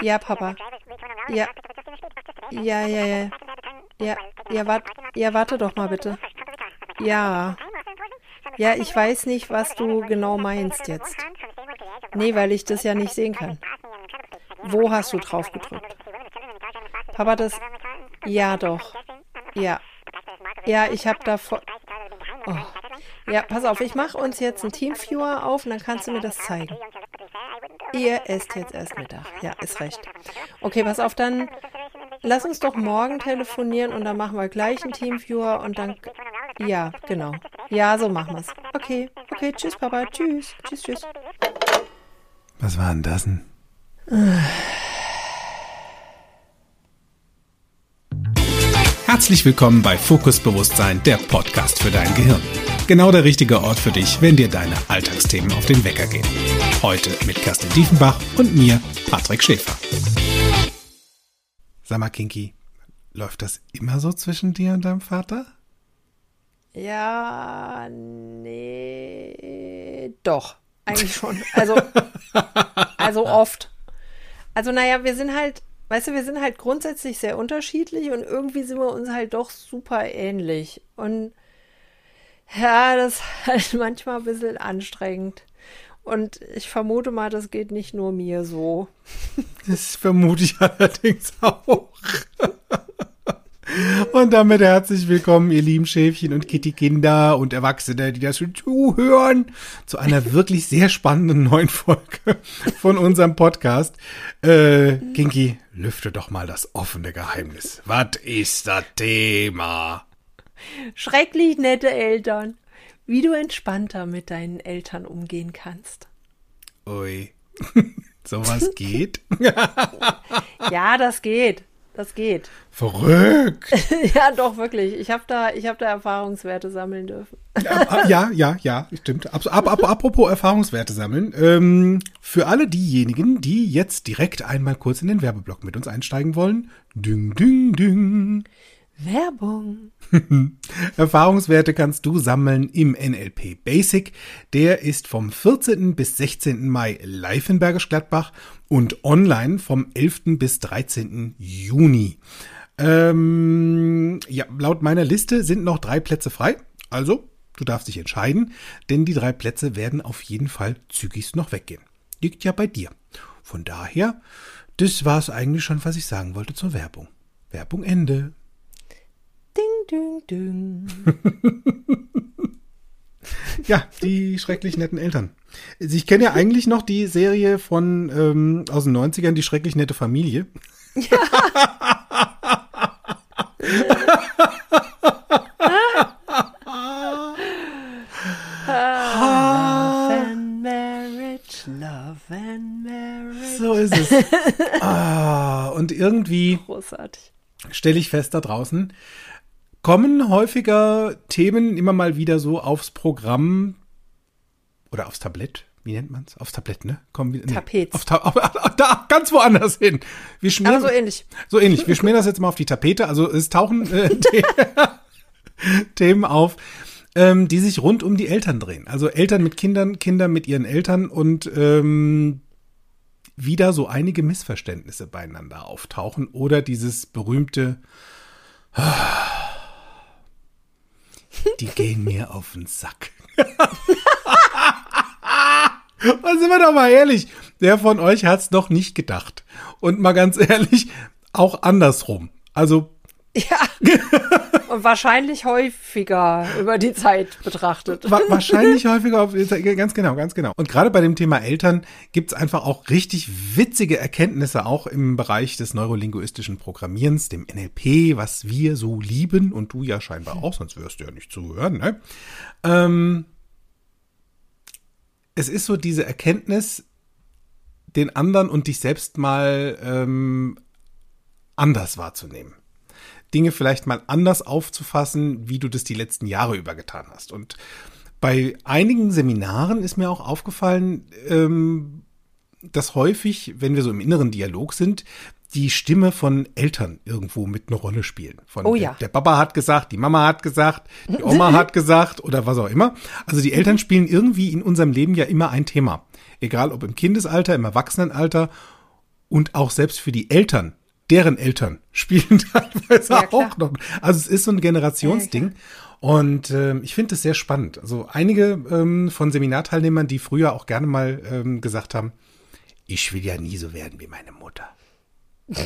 Ja, Papa. Ja. Ja, ja, ja. Ja, ja, wart, ja, warte doch mal bitte. Ja. Ja, ich weiß nicht, was du genau meinst jetzt. Nee, weil ich das ja nicht sehen kann. Wo hast du drauf gedrückt? Papa, das. Ja, doch. Ja. Ja, ich habe da vor. Oh. Ja, pass auf, ich mache uns jetzt einen Teamviewer auf und dann kannst du mir das zeigen. Ihr esst jetzt erst Mittag. Ja, ist recht. Okay, pass auf, dann lass uns doch morgen telefonieren und dann machen wir gleich einen Teamviewer und dann. Ja, genau. Ja, so machen wir's. Okay, okay, tschüss, Papa. Tschüss. Tschüss, tschüss. Was war denn das denn? Herzlich willkommen bei Fokus Bewusstsein, der Podcast für dein Gehirn. Genau der richtige Ort für dich, wenn dir deine Alltagsthemen auf den Wecker gehen. Heute mit Kerstin Diefenbach und mir, Patrick Schäfer. Sag mal, Kinky, läuft das immer so zwischen dir und deinem Vater? Ja, nee, doch, eigentlich schon. Also, also oft. Also, naja, wir sind halt, weißt du, wir sind halt grundsätzlich sehr unterschiedlich und irgendwie sind wir uns halt doch super ähnlich. Und ja, das ist halt manchmal ein bisschen anstrengend. Und ich vermute mal, das geht nicht nur mir so. Das vermute ich allerdings auch. Und damit herzlich willkommen, ihr lieben Schäfchen und Kitty-Kinder und Erwachsene, die das schon zuhören, zu einer wirklich sehr spannenden neuen Folge von unserem Podcast. Äh, Kinky, lüfte doch mal das offene Geheimnis. Was ist das Thema? Schrecklich nette Eltern. Wie du entspannter mit deinen Eltern umgehen kannst. Ui. Sowas geht? ja, das geht. Das geht. Verrückt. ja, doch, wirklich. Ich habe da, hab da Erfahrungswerte sammeln dürfen. ja, ja, ja, stimmt. Ab, ab, ab, apropos Erfahrungswerte sammeln. Ähm, für alle diejenigen, die jetzt direkt einmal kurz in den Werbeblock mit uns einsteigen wollen. Ding, ding, ding. Werbung. Erfahrungswerte kannst du sammeln im NLP Basic. Der ist vom 14. bis 16. Mai live in Bergisch Gladbach und online vom 11. bis 13. Juni. Ähm, ja, laut meiner Liste sind noch drei Plätze frei. Also, du darfst dich entscheiden, denn die drei Plätze werden auf jeden Fall zügigst noch weggehen. Liegt ja bei dir. Von daher, das war es eigentlich schon, was ich sagen wollte zur Werbung. Werbung Ende. Ding, ding, ding. ja, die schrecklich netten Eltern. Ich kenne ja eigentlich noch die Serie von ähm, aus den 90ern, die schrecklich nette Familie. Ja. So ist es. Ah, und irgendwie stelle ich fest da draußen, kommen häufiger Themen immer mal wieder so aufs Programm oder aufs Tablett. Wie nennt man es? Aufs Tablett, ne? Kommen wir, nee, Tapet. Auf, auf, auf, da, ganz woanders hin. Wir schmieren, Aber so ähnlich. So ähnlich. Wir schmieren das jetzt mal auf die Tapete. Also es tauchen äh, Themen auf, ähm, die sich rund um die Eltern drehen. Also Eltern mit Kindern, Kinder mit ihren Eltern und ähm, wieder so einige Missverständnisse beieinander auftauchen oder dieses berühmte die gehen mir auf den Sack. Und sind wir doch mal ehrlich, der von euch hat's doch nicht gedacht. Und mal ganz ehrlich, auch andersrum. Also. Ja. Und wahrscheinlich häufiger über die Zeit betrachtet. wahrscheinlich häufiger, auf, ganz genau, ganz genau. Und gerade bei dem Thema Eltern gibt's einfach auch richtig witzige Erkenntnisse auch im Bereich des neurolinguistischen Programmierens, dem NLP, was wir so lieben und du ja scheinbar auch, sonst wirst du ja nicht zuhören. Ne? Ähm, es ist so diese Erkenntnis, den anderen und dich selbst mal ähm, anders wahrzunehmen. Dinge vielleicht mal anders aufzufassen, wie du das die letzten Jahre über getan hast. Und bei einigen Seminaren ist mir auch aufgefallen, ähm, dass häufig, wenn wir so im inneren Dialog sind, die Stimme von Eltern irgendwo mit eine Rolle spielen. Von oh ja. Der, der Papa hat gesagt, die Mama hat gesagt, die Oma hat gesagt oder was auch immer. Also die Eltern spielen irgendwie in unserem Leben ja immer ein Thema. Egal ob im Kindesalter, im Erwachsenenalter Und auch selbst für die Eltern, deren Eltern spielen teilweise ja, auch noch. Also es ist so ein Generationsding. Ja, und äh, ich finde es sehr spannend. Also einige ähm, von Seminarteilnehmern, die früher auch gerne mal ähm, gesagt haben, ich will ja nie so werden wie meine Mutter.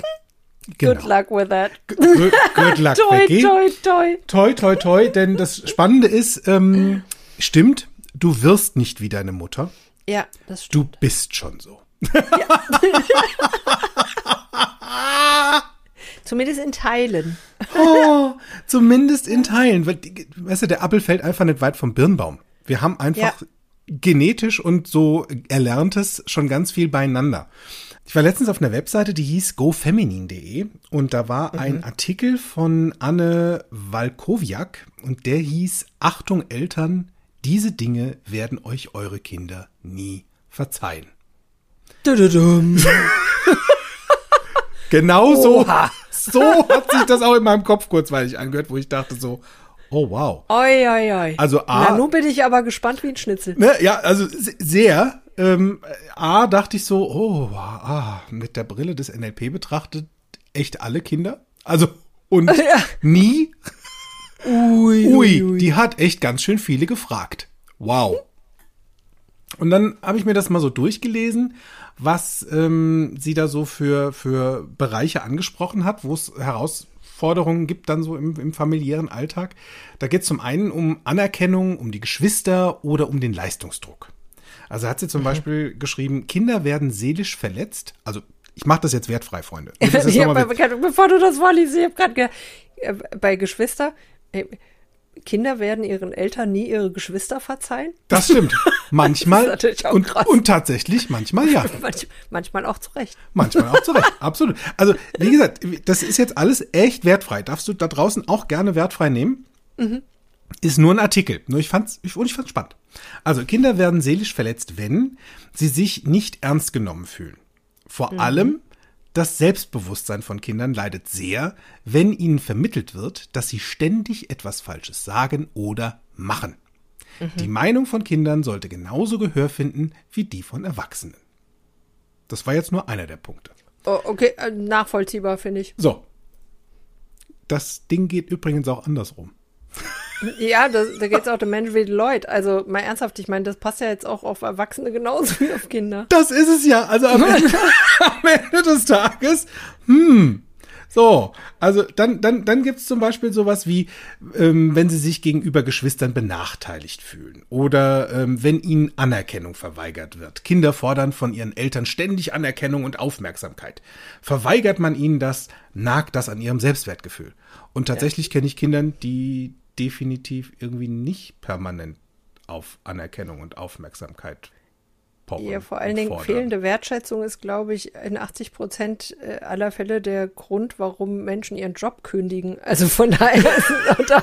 Genau. Good luck with that. Good, good luck, toi, Becky. Toi, toi. Toi, toi, toi. Denn das Spannende ist, ähm, stimmt, du wirst nicht wie deine Mutter. Ja, das stimmt. Du bist schon so. Ja. Zumindest in Teilen. Oh, zumindest in Teilen. Weil, weißt du, der Apfel fällt einfach nicht weit vom Birnbaum. Wir haben einfach ja. genetisch und so Erlerntes schon ganz viel beieinander. Ich war letztens auf einer Webseite, die hieß gofeminin.de und da war mhm. ein Artikel von Anne Walkowiak und der hieß Achtung Eltern, diese Dinge werden euch eure Kinder nie verzeihen. genau so, so hat sich das auch in meinem Kopf kurzweilig angehört, wo ich dachte so, Oh, wow. Oi, oi, oi. Also A. Na, nun bin ich aber gespannt wie ein Schnitzel. Ne, ja, also sehr. Ähm, A, dachte ich so, oh, ah, mit der Brille des NLP betrachtet, echt alle Kinder. Also, und ja. nie. Ui, ui, ui, die hat echt ganz schön viele gefragt. Wow. Und dann habe ich mir das mal so durchgelesen, was ähm, sie da so für, für Bereiche angesprochen hat, wo es heraus Forderungen gibt dann so im, im familiären Alltag. Da geht es zum einen um Anerkennung, um die Geschwister oder um den Leistungsdruck. Also hat sie zum mhm. Beispiel geschrieben, Kinder werden seelisch verletzt. Also ich mache das jetzt wertfrei, Freunde. Hab, bevor du das vorliest, ich habe gerade äh, bei Geschwister, äh, Kinder werden ihren Eltern nie ihre Geschwister verzeihen. Das stimmt. Manchmal. das und, und, tatsächlich, manchmal ja. Manch, manchmal auch zu Recht. Manchmal auch zu Recht, absolut. Also, wie gesagt, das ist jetzt alles echt wertfrei. Darfst du da draußen auch gerne wertfrei nehmen. Mhm. Ist nur ein Artikel. Nur ich fand's, ich, und ich fand's spannend. Also, Kinder werden seelisch verletzt, wenn sie sich nicht ernst genommen fühlen. Vor mhm. allem, das Selbstbewusstsein von Kindern leidet sehr, wenn ihnen vermittelt wird, dass sie ständig etwas Falsches sagen oder machen. Mhm. Die Meinung von Kindern sollte genauso Gehör finden wie die von Erwachsenen. Das war jetzt nur einer der Punkte. Oh, okay, äh, nachvollziehbar finde ich. So. Das Ding geht übrigens auch andersrum. Ja, das, da geht es auch dem Mensch wie Leute. Also mal ernsthaft, ich meine, das passt ja jetzt auch auf Erwachsene genauso wie auf Kinder. Das ist es ja. Also am Ende, am Ende des Tages, hm, so, also dann, dann, dann gibt es zum Beispiel sowas wie, ähm, wenn sie sich gegenüber Geschwistern benachteiligt fühlen oder ähm, wenn ihnen Anerkennung verweigert wird. Kinder fordern von ihren Eltern ständig Anerkennung und Aufmerksamkeit. Verweigert man ihnen das, nagt das an ihrem Selbstwertgefühl. Und tatsächlich ja. kenne ich Kinder, die definitiv irgendwie nicht permanent auf Anerkennung und Aufmerksamkeit poppen. Ja, vor allen Dingen fordern. fehlende Wertschätzung ist, glaube ich, in 80 Prozent äh, aller Fälle der Grund, warum Menschen ihren Job kündigen. Also von daher auch da,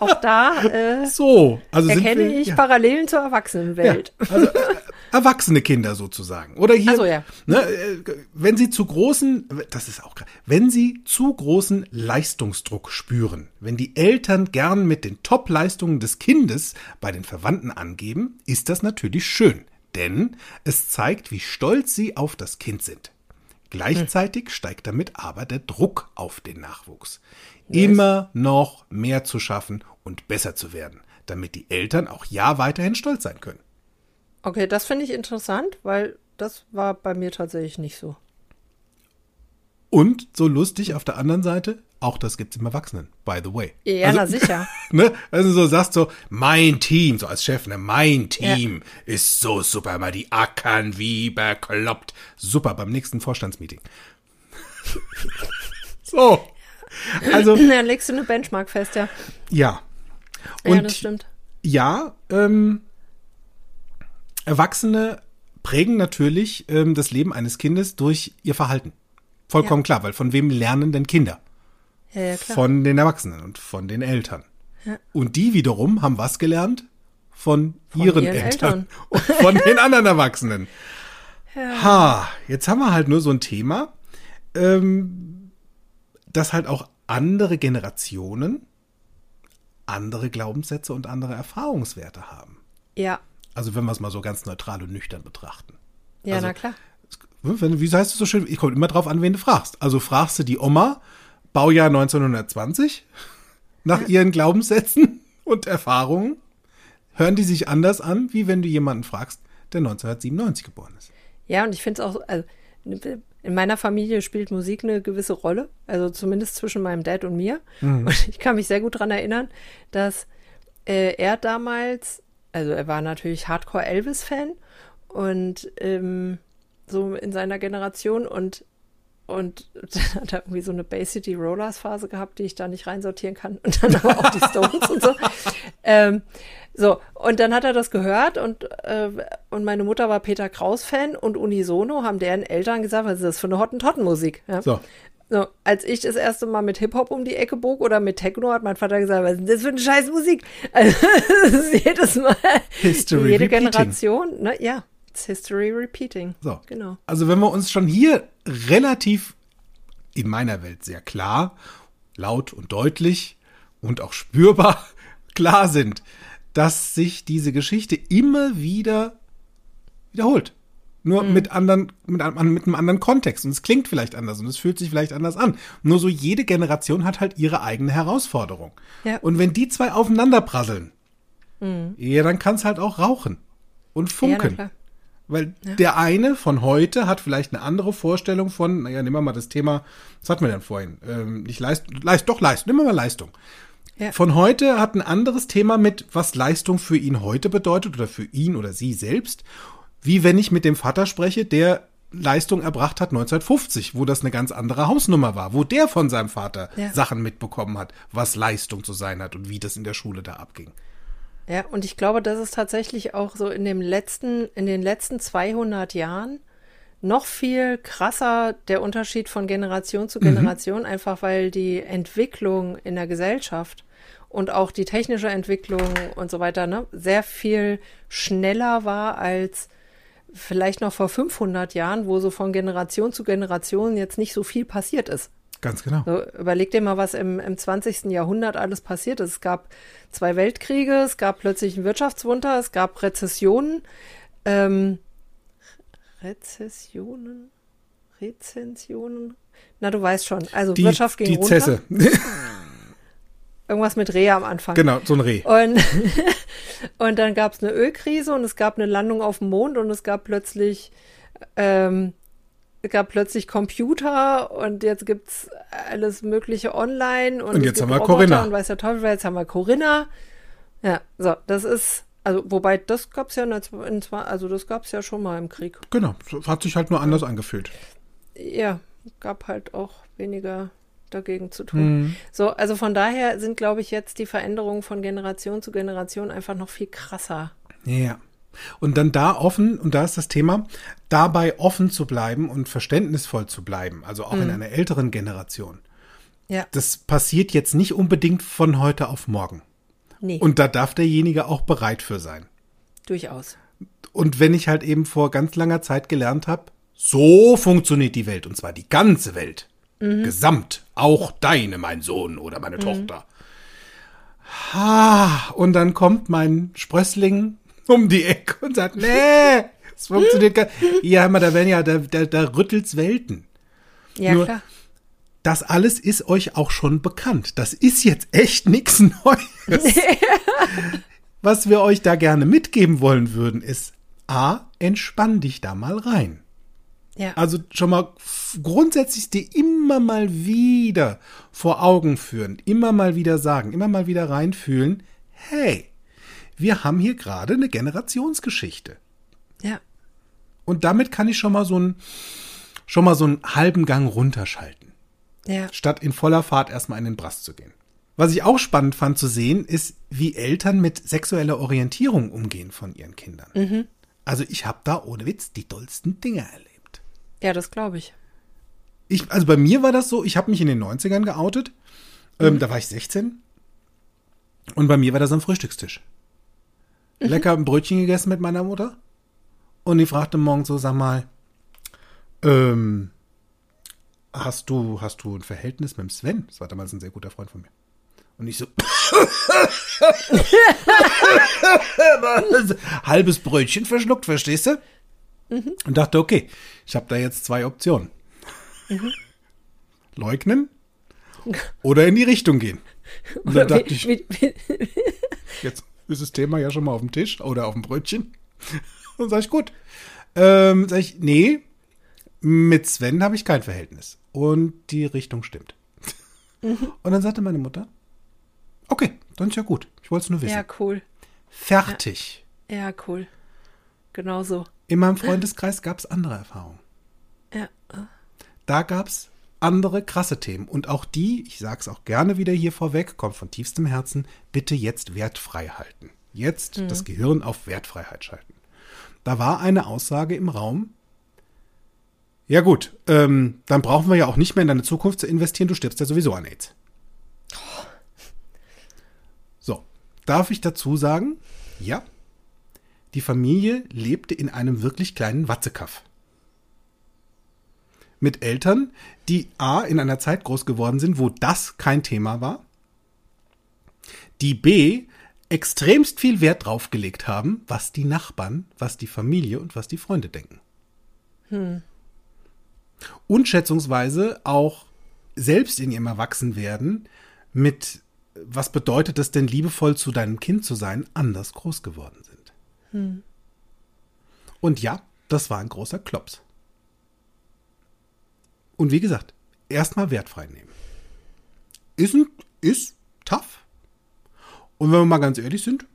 auch da äh, so, also erkenne wir, ich ja. Parallelen zur Erwachsenenwelt. Ja, also, äh, erwachsene Kinder sozusagen. Oder hier, so, ja. ne, äh, wenn sie zu großen, das ist auch wenn sie zu großen Leistungsdruck spüren, wenn die Eltern gern mit den Top-Leistungen des Kindes bei den Verwandten angeben, ist das natürlich schön denn es zeigt, wie stolz sie auf das Kind sind. Gleichzeitig steigt damit aber der Druck auf den Nachwuchs. Immer noch mehr zu schaffen und besser zu werden, damit die Eltern auch ja weiterhin stolz sein können. Okay, das finde ich interessant, weil das war bei mir tatsächlich nicht so. Und so lustig auf der anderen Seite, auch das gibt's im Erwachsenen, by the way. Ja, also, na sicher. ne? Also so sagst so, mein Team, so als Chef, ne, mein Team ja. ist so super, mal die ackern wie bekloppt. Super, beim nächsten Vorstandsmeeting. so. Also. Dann legst du eine Benchmark fest, ja. Ja. Und ja, das stimmt. Ja, ähm, Erwachsene prägen natürlich ähm, das Leben eines Kindes durch ihr Verhalten. Vollkommen ja. klar, weil von wem lernen denn Kinder? Ja, von den Erwachsenen und von den Eltern. Und die wiederum haben was gelernt? Von, von ihren, ihren Eltern, Eltern, und von den anderen Erwachsenen. Ja. Ha, jetzt haben wir halt nur so ein Thema, ähm, dass halt auch andere Generationen andere Glaubenssätze und andere Erfahrungswerte haben. Ja. Also wenn wir es mal so ganz neutral und nüchtern betrachten. Ja, also, na klar Wenn, wie heißt es so schön? Ich komme immer drauf an, wen du fragst. Also fragst du die Oma, Baujahr 1920, nach ihren Glaubenssätzen und Erfahrungen, hören die sich anders an, wie wenn du jemanden fragst, der 1997 geboren ist. Ja, und ich finde es auch, also, in meiner Familie spielt Musik eine gewisse Rolle, also zumindest zwischen meinem Dad und mir. Mhm. Und ich kann mich sehr gut daran erinnern, dass äh, er damals, also er war natürlich Hardcore Elvis-Fan und ähm, so in seiner Generation und und dann hat er irgendwie so eine Bay City Rollers Phase gehabt, die ich da nicht reinsortieren kann. Und dann aber auch die Stones und so. Ähm, so, und dann hat er das gehört und, äh, und meine Mutter war Peter Kraus Fan und unisono haben deren Eltern gesagt, was ist das für eine Hottentottenmusik? Ja? So. So, als ich das erste Mal mit Hip-Hop um die Ecke bog oder mit Techno, hat mein Vater gesagt, was ist das für eine scheiß Musik? Also, das ist jedes Mal. History jede repeating. Generation, ne? Ja, it's history repeating. So. Genau. Also, wenn wir uns schon hier relativ in meiner Welt sehr klar, laut und deutlich und auch spürbar klar sind, dass sich diese Geschichte immer wieder wiederholt. Nur mhm. mit anderen, mit, mit einem anderen Kontext. Und es klingt vielleicht anders und es fühlt sich vielleicht anders an. Nur so jede Generation hat halt ihre eigene Herausforderung. Ja. Und wenn die zwei aufeinander prasseln, mhm. ja, dann kann es halt auch rauchen und funken. Ja, Weil ja. der eine von heute hat vielleicht eine andere Vorstellung von, naja, nehmen wir mal das Thema, was hatten wir denn vorhin? Ähm, nicht Leistung, Leist, doch Leistung, nehmen wir mal Leistung. Ja. Von heute hat ein anderes Thema mit, was Leistung für ihn heute bedeutet oder für ihn oder sie selbst wie wenn ich mit dem Vater spreche, der Leistung erbracht hat 1950, wo das eine ganz andere Hausnummer war, wo der von seinem Vater ja. Sachen mitbekommen hat, was Leistung zu sein hat und wie das in der Schule da abging. Ja, und ich glaube, das ist tatsächlich auch so in dem letzten, in den letzten 200 Jahren noch viel krasser der Unterschied von Generation zu mhm. Generation, mhm. einfach weil die Entwicklung in der Gesellschaft und auch die technische Entwicklung und so weiter ne, sehr viel schneller war als vielleicht noch vor 500 Jahren, wo so von Generation zu Generation jetzt nicht so viel passiert ist. Ganz genau. So, überleg dir mal, was im, im 20. Jahrhundert alles passiert ist. Es gab zwei Weltkriege, es gab plötzlich ein Wirtschaftswunder, es gab Rezessionen. Ähm, Rezessionen? Rezensionen? Na, du weißt schon. Also die, Wirtschaft ging die runter. Zesse. Irgendwas mit Reh am Anfang. Genau, so ein Reh. Und, und dann gab es eine Ölkrise und es gab eine Landung auf dem Mond und es gab plötzlich, ähm, es gab plötzlich Computer und jetzt gibt es alles Mögliche online. Und, und jetzt haben wir Roboter Corinna. Und weiß der Teufel, jetzt haben wir Corinna. Ja, so, das ist, also wobei das gab es ja, in, also das gab es ja schon mal im Krieg. Genau, hat sich halt nur anders angefühlt. Ja, gab halt auch weniger dagegen zu tun. Mhm. So, also von daher sind, glaube ich, jetzt die Veränderungen von Generation zu Generation einfach noch viel krasser. Ja. Und dann da offen, und da ist das Thema, dabei offen zu bleiben und verständnisvoll zu bleiben, also auch mhm. in einer älteren Generation. Ja. Das passiert jetzt nicht unbedingt von heute auf morgen. Nee. Und da darf derjenige auch bereit für sein. Durchaus. Und wenn ich halt eben vor ganz langer Zeit gelernt habe, so funktioniert die Welt, und zwar die ganze Welt, Mhm. Gesamt. Auch deine, mein Sohn oder meine mhm. Tochter. Ha, und dann kommt mein Sprössling um die Ecke und sagt, nee, es funktioniert gar nicht. Ja, da werden ja, da, da, da rüttelt's Welten. Ja, Nur, klar. Das alles ist euch auch schon bekannt. Das ist jetzt echt nichts Neues. Was wir euch da gerne mitgeben wollen würden, ist A, entspann dich da mal rein. Ja. Also schon mal grundsätzlich dir immer mal wieder vor Augen führen, immer mal wieder sagen, immer mal wieder reinfühlen, hey, wir haben hier gerade eine Generationsgeschichte. Ja. Und damit kann ich schon mal so einen, schon mal so einen halben Gang runterschalten. Ja. Statt in voller Fahrt erstmal in den Brass zu gehen. Was ich auch spannend fand zu sehen, ist, wie Eltern mit sexueller Orientierung umgehen von ihren Kindern. Mhm. Also ich habe da ohne Witz die tollsten Dinge erlebt. Ja, das glaube ich. ich. Also bei mir war das so, ich habe mich in den 90ern geoutet. Ähm, mhm. Da war ich 16. Und bei mir war das am Frühstückstisch. Mhm. Lecker ein Brötchen gegessen mit meiner Mutter. Und die fragte morgen so, sag mal, ähm, hast du, hast du ein Verhältnis mit dem Sven? Das war damals ein sehr guter Freund von mir. Und ich so, halbes Brötchen verschluckt, verstehst du? mhm. und dachte, okay, ich habe da jetzt zwei Optionen. Mhm. Leugnen oder in die Richtung gehen. Und dann dachte ich, jetzt ist das Thema ja schon mal auf dem Tisch oder auf dem Brötchen. Und sage ich, gut. Ähm, sag ich, nee, mit Sven habe ich kein Verhältnis. Und die Richtung stimmt. Mhm. Und dann sagte meine Mutter, okay, dann ist ja gut. Ich wollte es nur wissen. Ja, cool. Fertig. Ja, ja cool. Genau so. In meinem Freundeskreis gab es andere Erfahrungen. Ja. Da gab es andere krasse Themen. Und auch die, ich sage es auch gerne wieder hier vorweg, kommt von tiefstem Herzen, bitte jetzt wertfrei halten. Jetzt mhm. das Gehirn auf Wertfreiheit schalten. Da war eine Aussage im Raum, ja gut, ähm, dann brauchen wir ja auch nicht mehr in deine Zukunft zu investieren, du stirbst ja sowieso an AIDS. So, darf ich dazu sagen, ja, die Familie lebte in einem wirklich kleinen Watzekaff mit Eltern, die A in einer Zeit groß geworden sind, wo das kein Thema war, die B extremst viel Wert drauf gelegt haben, was die Nachbarn, was die Familie und was die Freunde denken. Hm. Und schätzungsweise auch selbst in ihrem Erwachsenwerden mit, was bedeutet es denn, liebevoll zu deinem Kind zu sein, anders groß geworden sind. Hm. Und ja, das war ein großer Klops. Und wie gesagt, erstmal wertfrei nehmen. Ist, ein, ist tough. Und wenn wir mal ganz ehrlich sind,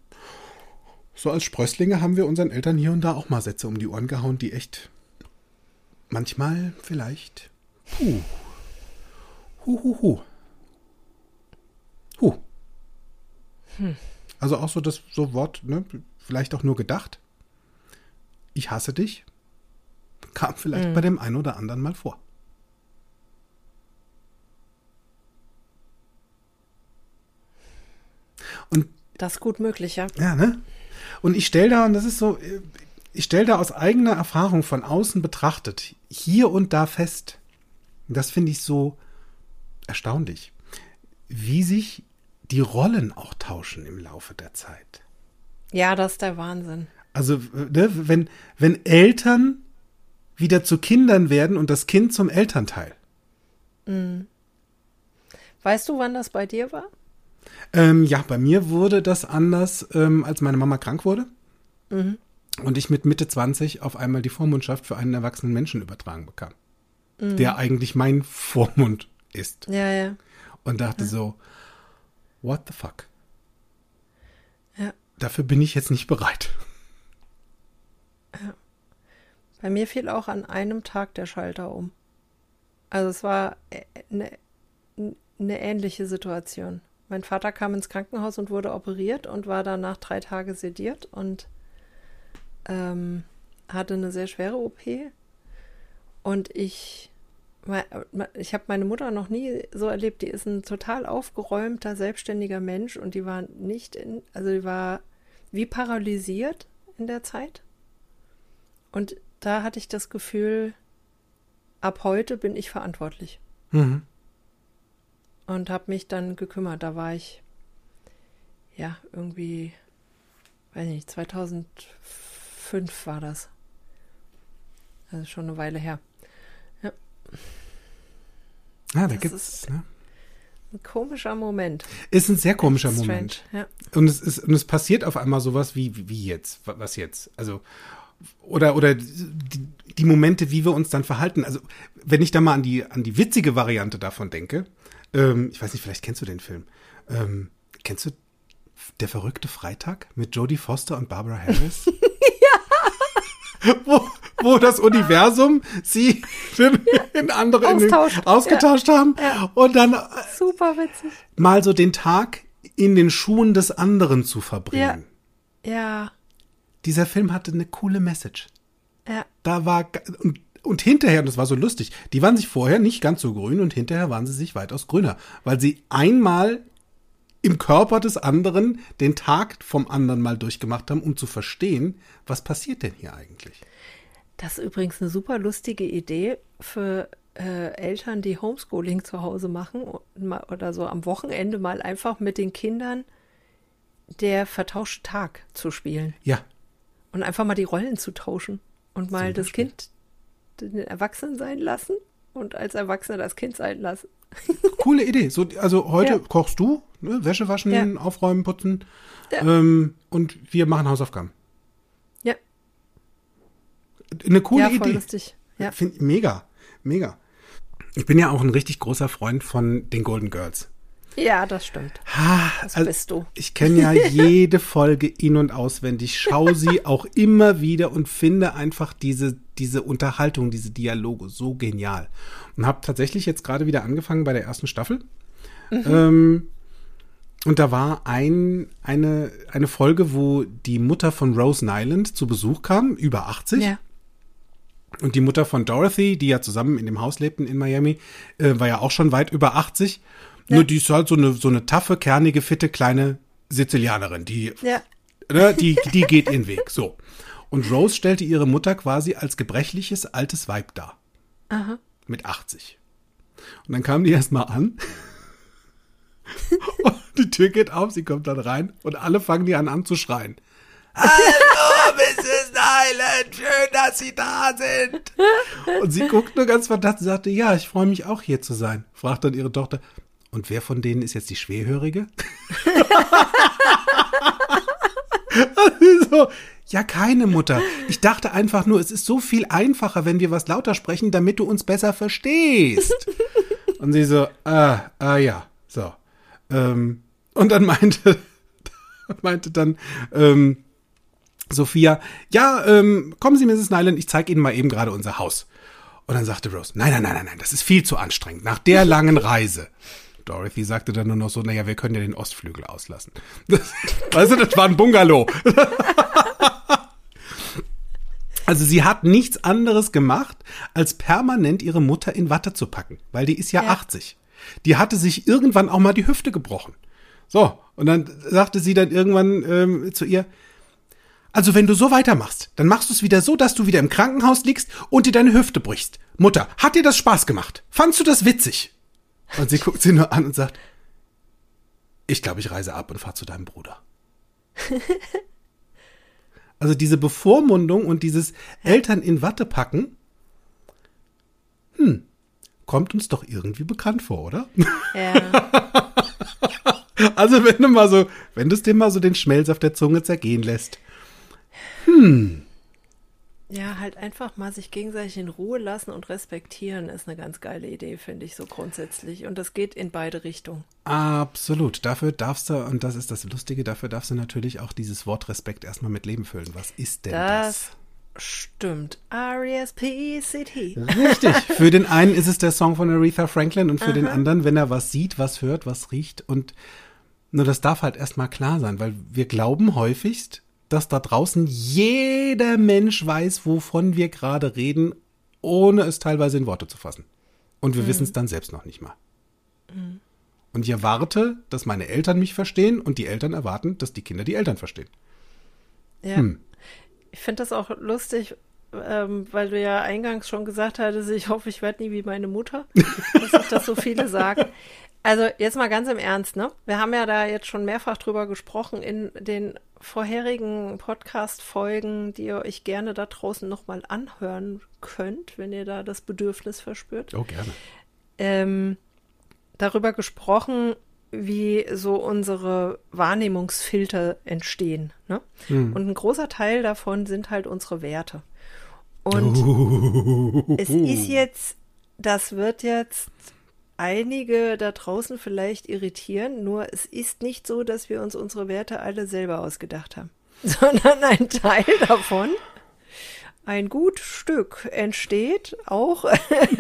so als Sprösslinge haben wir unseren Eltern hier und da auch mal Sätze um die Ohren gehauen, die echt manchmal vielleicht. Puh. Hu, hu, hu. Hu. Hm. Also auch so das so Wort, ne, vielleicht auch nur gedacht. Ich hasse dich. Kam vielleicht hm. bei dem einen oder anderen mal vor. Und das ist gut möglich, ja. Ja, ne? Und ich stelle da, und das ist so, ich stelle da aus eigener Erfahrung von außen betrachtet, hier und da fest, das finde ich so erstaunlich, wie sich die Rollen auch tauschen im Laufe der Zeit. Ja, das ist der Wahnsinn. Also, ne, wenn, wenn Eltern wieder zu Kindern werden und das Kind zum Elternteil. Mhm. Weißt du, wann das bei dir war? Ähm, ja, bei mir wurde das anders, ähm, als meine Mama krank wurde. Mhm. Und ich mit Mitte 20 auf einmal die Vormundschaft für einen erwachsenen Menschen übertragen bekam. Mhm. Der eigentlich mein Vormund ist. Ja, ja. Und dachte ja. so, what the fuck? Ja. Dafür bin ich jetzt nicht bereit. Ja. Bei mir fiel auch an einem Tag der Schalter um. Also es war eine, eine ähnliche Situation. Mein Vater kam ins Krankenhaus und wurde operiert und war danach drei Tage sediert und ähm, hatte eine sehr schwere OP. Und ich, ich habe meine Mutter noch nie so erlebt. Die ist ein total aufgeräumter, selbstständiger Mensch und die war nicht in, also die war wie paralysiert in der Zeit. Und da hatte ich das Gefühl, ab heute bin ich verantwortlich. Mhm und habe mich dann gekümmert. Da war ich, ja, irgendwie, weiß nicht, 2005 war das. Also schon eine Weile her. Ja. Ja, da gibt es ne? ein komischer Moment. Ist ein sehr komischer Moment. Ja. Und es ist und es passiert auf einmal sowas wie wie jetzt, was jetzt? Also oder oder die, die Momente, wie wir uns dann verhalten. Also wenn ich da mal an die an die witzige Variante davon denke, ähm, ich weiß nicht, vielleicht kennst du den Film. Ähm, kennst du Der verrückte Freitag mit Jodie Foster und Barbara Harris? ja. wo, wo das Universum sie in andere Austauscht. in den, ausgetauscht ja. haben ja. und dann äh, super witzig mal so den Tag in den Schuhen des anderen zu verbringen. Ja. ja. Dieser Film hatte eine coole Message. Ja. Da war und und hinterher, und das war so lustig, die waren sich vorher nicht ganz so grün und hinterher waren sie sich weitaus grüner, weil sie einmal im Körper des anderen den Tag vom anderen mal durchgemacht haben, um zu verstehen, was passiert denn hier eigentlich. Das ist übrigens eine super lustige Idee für äh, Eltern, die Homeschooling zu Hause machen oder so am Wochenende mal einfach mit den Kindern der vertauschte Tag zu spielen. Ja. Und einfach mal die Rollen zu tauschen. Und mal das Kind den Erwachsenen sein lassen und als Erwachsener das Kind sein lassen. Coole Idee. So, also heute ja. kochst du, ne? Wäsche waschen, ja. aufräumen, putzen ähm, und wir machen Hausaufgaben. Ja. Eine coole ja, voll Idee. Lustig. Ja. Find, mega, mega. Ich bin ja auch ein richtig großer Freund von den Golden Girls. Ja, das stimmt. Ha, das also bist du. Ich kenne ja jede Folge in- und auswendig, schaue sie auch immer wieder und finde einfach diese, diese Unterhaltung, diese Dialoge so genial. Und habe tatsächlich jetzt gerade wieder angefangen bei der ersten Staffel. Mhm. Ähm, und da war ein, eine, eine Folge, wo die Mutter von Rose Nyland zu Besuch kam, über 80. Ja. Und die Mutter von Dorothy, die ja zusammen in dem Haus lebten in Miami, äh, war ja auch schon weit über 80. Ja. Nur die ist halt so eine, so eine taffe, kernige, fitte, kleine Sizilianerin, die, ja. ne, die, die geht ihren Weg. So. Und Rose stellte ihre Mutter quasi als gebrechliches altes Weib dar. Aha. Mit 80. Und dann kam die erstmal an. und die Tür geht auf, sie kommt dann rein und alle fangen die an anzuschreien. Hallo, Mrs. Nyland, schön, dass Sie da sind. Und sie guckt nur ganz verdammt und sagte, ja, ich freue mich auch hier zu sein. Fragt dann ihre Tochter, und wer von denen ist jetzt die Schwerhörige? so, ja, keine Mutter. Ich dachte einfach nur, es ist so viel einfacher, wenn wir was lauter sprechen, damit du uns besser verstehst. Und sie so, ah, ah ja, so. Ähm, und dann meinte, meinte dann ähm, Sophia, ja, ähm, kommen Sie, Mrs. Nyland, ich zeige Ihnen mal eben gerade unser Haus. Und dann sagte Rose, nein, nein, nein, nein, nein, das ist viel zu anstrengend. Nach der langen Reise. Dorothy sagte dann nur noch so, naja, wir können ja den Ostflügel auslassen. Weißt du, das war ein Bungalow. Also sie hat nichts anderes gemacht, als permanent ihre Mutter in Watte zu packen, weil die ist ja, ja 80. Die hatte sich irgendwann auch mal die Hüfte gebrochen. So, und dann sagte sie dann irgendwann ähm, zu ihr, also wenn du so weitermachst, dann machst du es wieder so, dass du wieder im Krankenhaus liegst und dir deine Hüfte brichst. Mutter, hat dir das Spaß gemacht? Fandst du das witzig? Und sie guckt sie nur an und sagt, ich glaube, ich reise ab und fahre zu deinem Bruder. also diese Bevormundung und dieses Eltern in Watte packen, hm, kommt uns doch irgendwie bekannt vor, oder? Ja. also wenn du mal so, wenn du es dir mal so den Schmelz auf der Zunge zergehen lässt. Hm. Ja, halt einfach mal sich gegenseitig in Ruhe lassen und respektieren ist eine ganz geile Idee, finde ich so grundsätzlich. Und das geht in beide Richtungen. Absolut. Dafür darfst du, und das ist das Lustige, dafür darfst du natürlich auch dieses Wort Respekt erstmal mit Leben füllen. Was ist denn das? Das stimmt. R-E-S-P-E-C-T. Richtig. Für den einen ist es der Song von Aretha Franklin und für Aha. den anderen, wenn er was sieht, was hört, was riecht. Und nur das darf halt erstmal klar sein, weil wir glauben häufigst, dass da draußen jeder Mensch weiß, wovon wir gerade reden, ohne es teilweise in Worte zu fassen. Und wir mhm. wissen es dann selbst noch nicht mal. Mhm. Und ich erwarte, dass meine Eltern mich verstehen und die Eltern erwarten, dass die Kinder die Eltern verstehen. Ja. Hm. Ich finde das auch lustig, ähm, weil du ja eingangs schon gesagt hattest, ich hoffe, ich werde nie wie meine Mutter, dass sich das so viele sagen. Also jetzt mal ganz im Ernst, ne? Wir haben ja da jetzt schon mehrfach drüber gesprochen in den vorherigen Podcast-Folgen, die ihr euch gerne da draußen nochmal anhören könnt, wenn ihr da das Bedürfnis verspürt. Oh, gerne. Ähm, darüber gesprochen, wie so unsere Wahrnehmungsfilter entstehen. Ne? Hm. Und ein großer Teil davon sind halt unsere Werte. Und uh. es ist jetzt, das wird jetzt einige da draußen vielleicht irritieren, nur es ist nicht so, dass wir uns unsere Werte alle selber ausgedacht haben, sondern ein Teil davon, ein gut Stück entsteht auch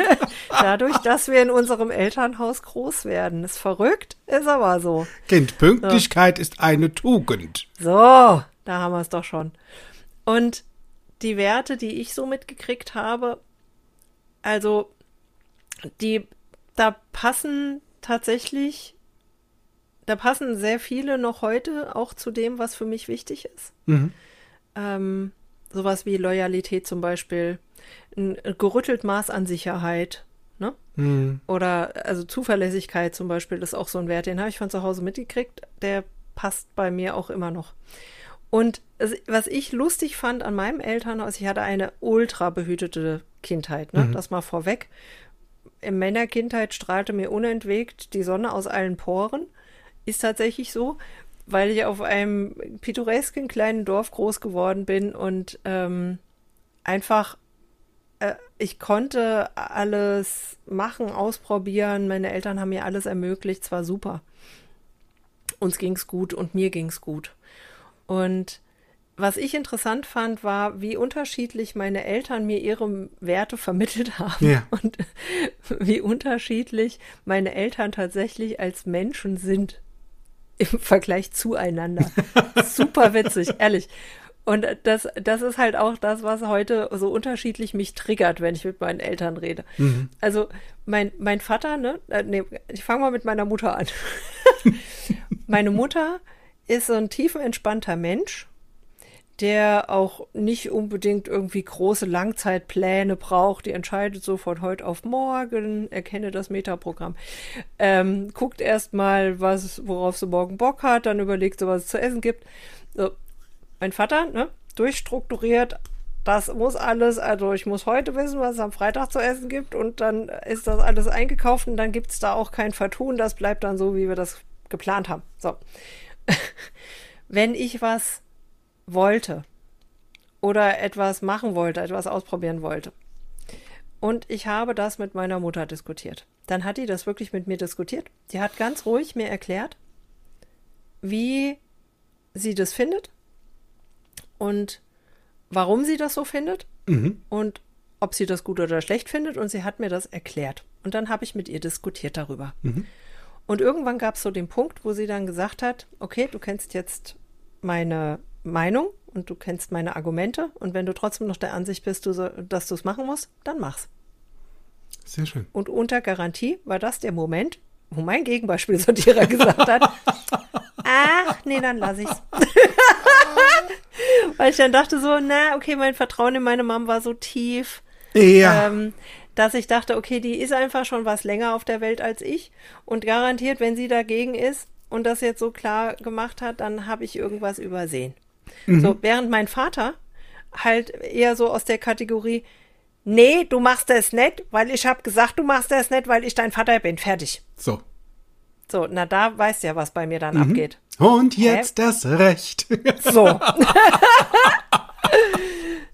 dadurch, dass wir in unserem Elternhaus groß werden. Ist verrückt, ist aber so. Kind, Pünktlichkeit so. ist eine Tugend. So, da haben wir es doch schon. Und die Werte, die ich so mitgekriegt habe, also die da passen tatsächlich, da passen sehr viele noch heute auch zu dem, was für mich wichtig ist. Mhm. Ähm, sowas wie Loyalität zum Beispiel, ein gerüttelt Maß an Sicherheit. Ne? Mhm. Oder also Zuverlässigkeit zum Beispiel ist auch so ein Wert, den habe ich von zu Hause mitgekriegt, der passt bei mir auch immer noch. Und was ich lustig fand an meinem Elternhaus, ich hatte eine ultra behütete Kindheit, ne? Mhm. Das mal vorweg. In meiner Kindheit strahlte mir unentwegt die Sonne aus allen Poren. Ist tatsächlich so, weil ich auf einem pittoresken kleinen Dorf groß geworden bin und ähm, einfach äh, ich konnte alles machen, ausprobieren. Meine Eltern haben mir alles ermöglicht, zwar super. Uns ging's gut und mir ging's gut. Und was ich interessant fand, war, wie unterschiedlich meine Eltern mir ihre Werte vermittelt haben ja. und wie unterschiedlich meine Eltern tatsächlich als Menschen sind im Vergleich zueinander. Super witzig, ehrlich. Und das, das ist halt auch das, was heute so unterschiedlich mich triggert, wenn ich mit meinen Eltern rede. Mhm. Also mein, mein Vater, ne, äh, nee, ich fange mal mit meiner Mutter an. Meine Mutter ist so ein tiefenentspannter Mensch, der auch nicht unbedingt irgendwie große Langzeitpläne braucht. Die entscheidet so von heute auf morgen, erkenne das Metaprogramm, ähm, guckt erstmal, was, worauf sie morgen Bock hat, dann überlegt sie, was es zu essen gibt. So, mein Vater, ne, durchstrukturiert, das muss alles, also ich muss heute wissen, was es am Freitag zu essen gibt und dann ist das alles eingekauft und dann gibt es da auch kein Vertun, das bleibt dann so, wie wir das geplant haben. So. Wenn ich was wollte oder etwas machen wollte, etwas ausprobieren wollte und ich habe das mit meiner Mutter diskutiert, dann hat die das wirklich mit mir diskutiert. Die hat ganz ruhig mir erklärt, wie sie das findet und warum sie das so findet mhm. und ob sie das gut oder schlecht findet und sie hat mir das erklärt. Und dann habe ich mit ihr diskutiert darüber. Mhm. Und irgendwann gab es so den Punkt, wo sie dann gesagt hat, okay, du kennst jetzt meine Meinung und du kennst meine Argumente und wenn du trotzdem noch der Ansicht bist, du so, dass du es machen musst, dann mach's. Sehr schön. Und unter Garantie war das der Moment, wo mein Gegenbeispielsortierer gesagt hat, ach, nee, dann lass ich's. Weil ich dann dachte so, na, okay, mein Vertrauen in meine Mom war so tief. Ja. Ähm, dass ich dachte, okay, die ist einfach schon was länger auf der Welt als ich und garantiert, wenn sie dagegen ist und das jetzt so klar gemacht hat, dann habe ich irgendwas übersehen. Mhm. So, während mein Vater halt eher so aus der Kategorie, nee, du machst das nicht, weil ich habe gesagt, du machst das nicht, weil ich dein Vater bin, fertig. So. So, na da weißt du ja, was bei mir dann mhm. abgeht. Und jetzt Hä? das Recht. So.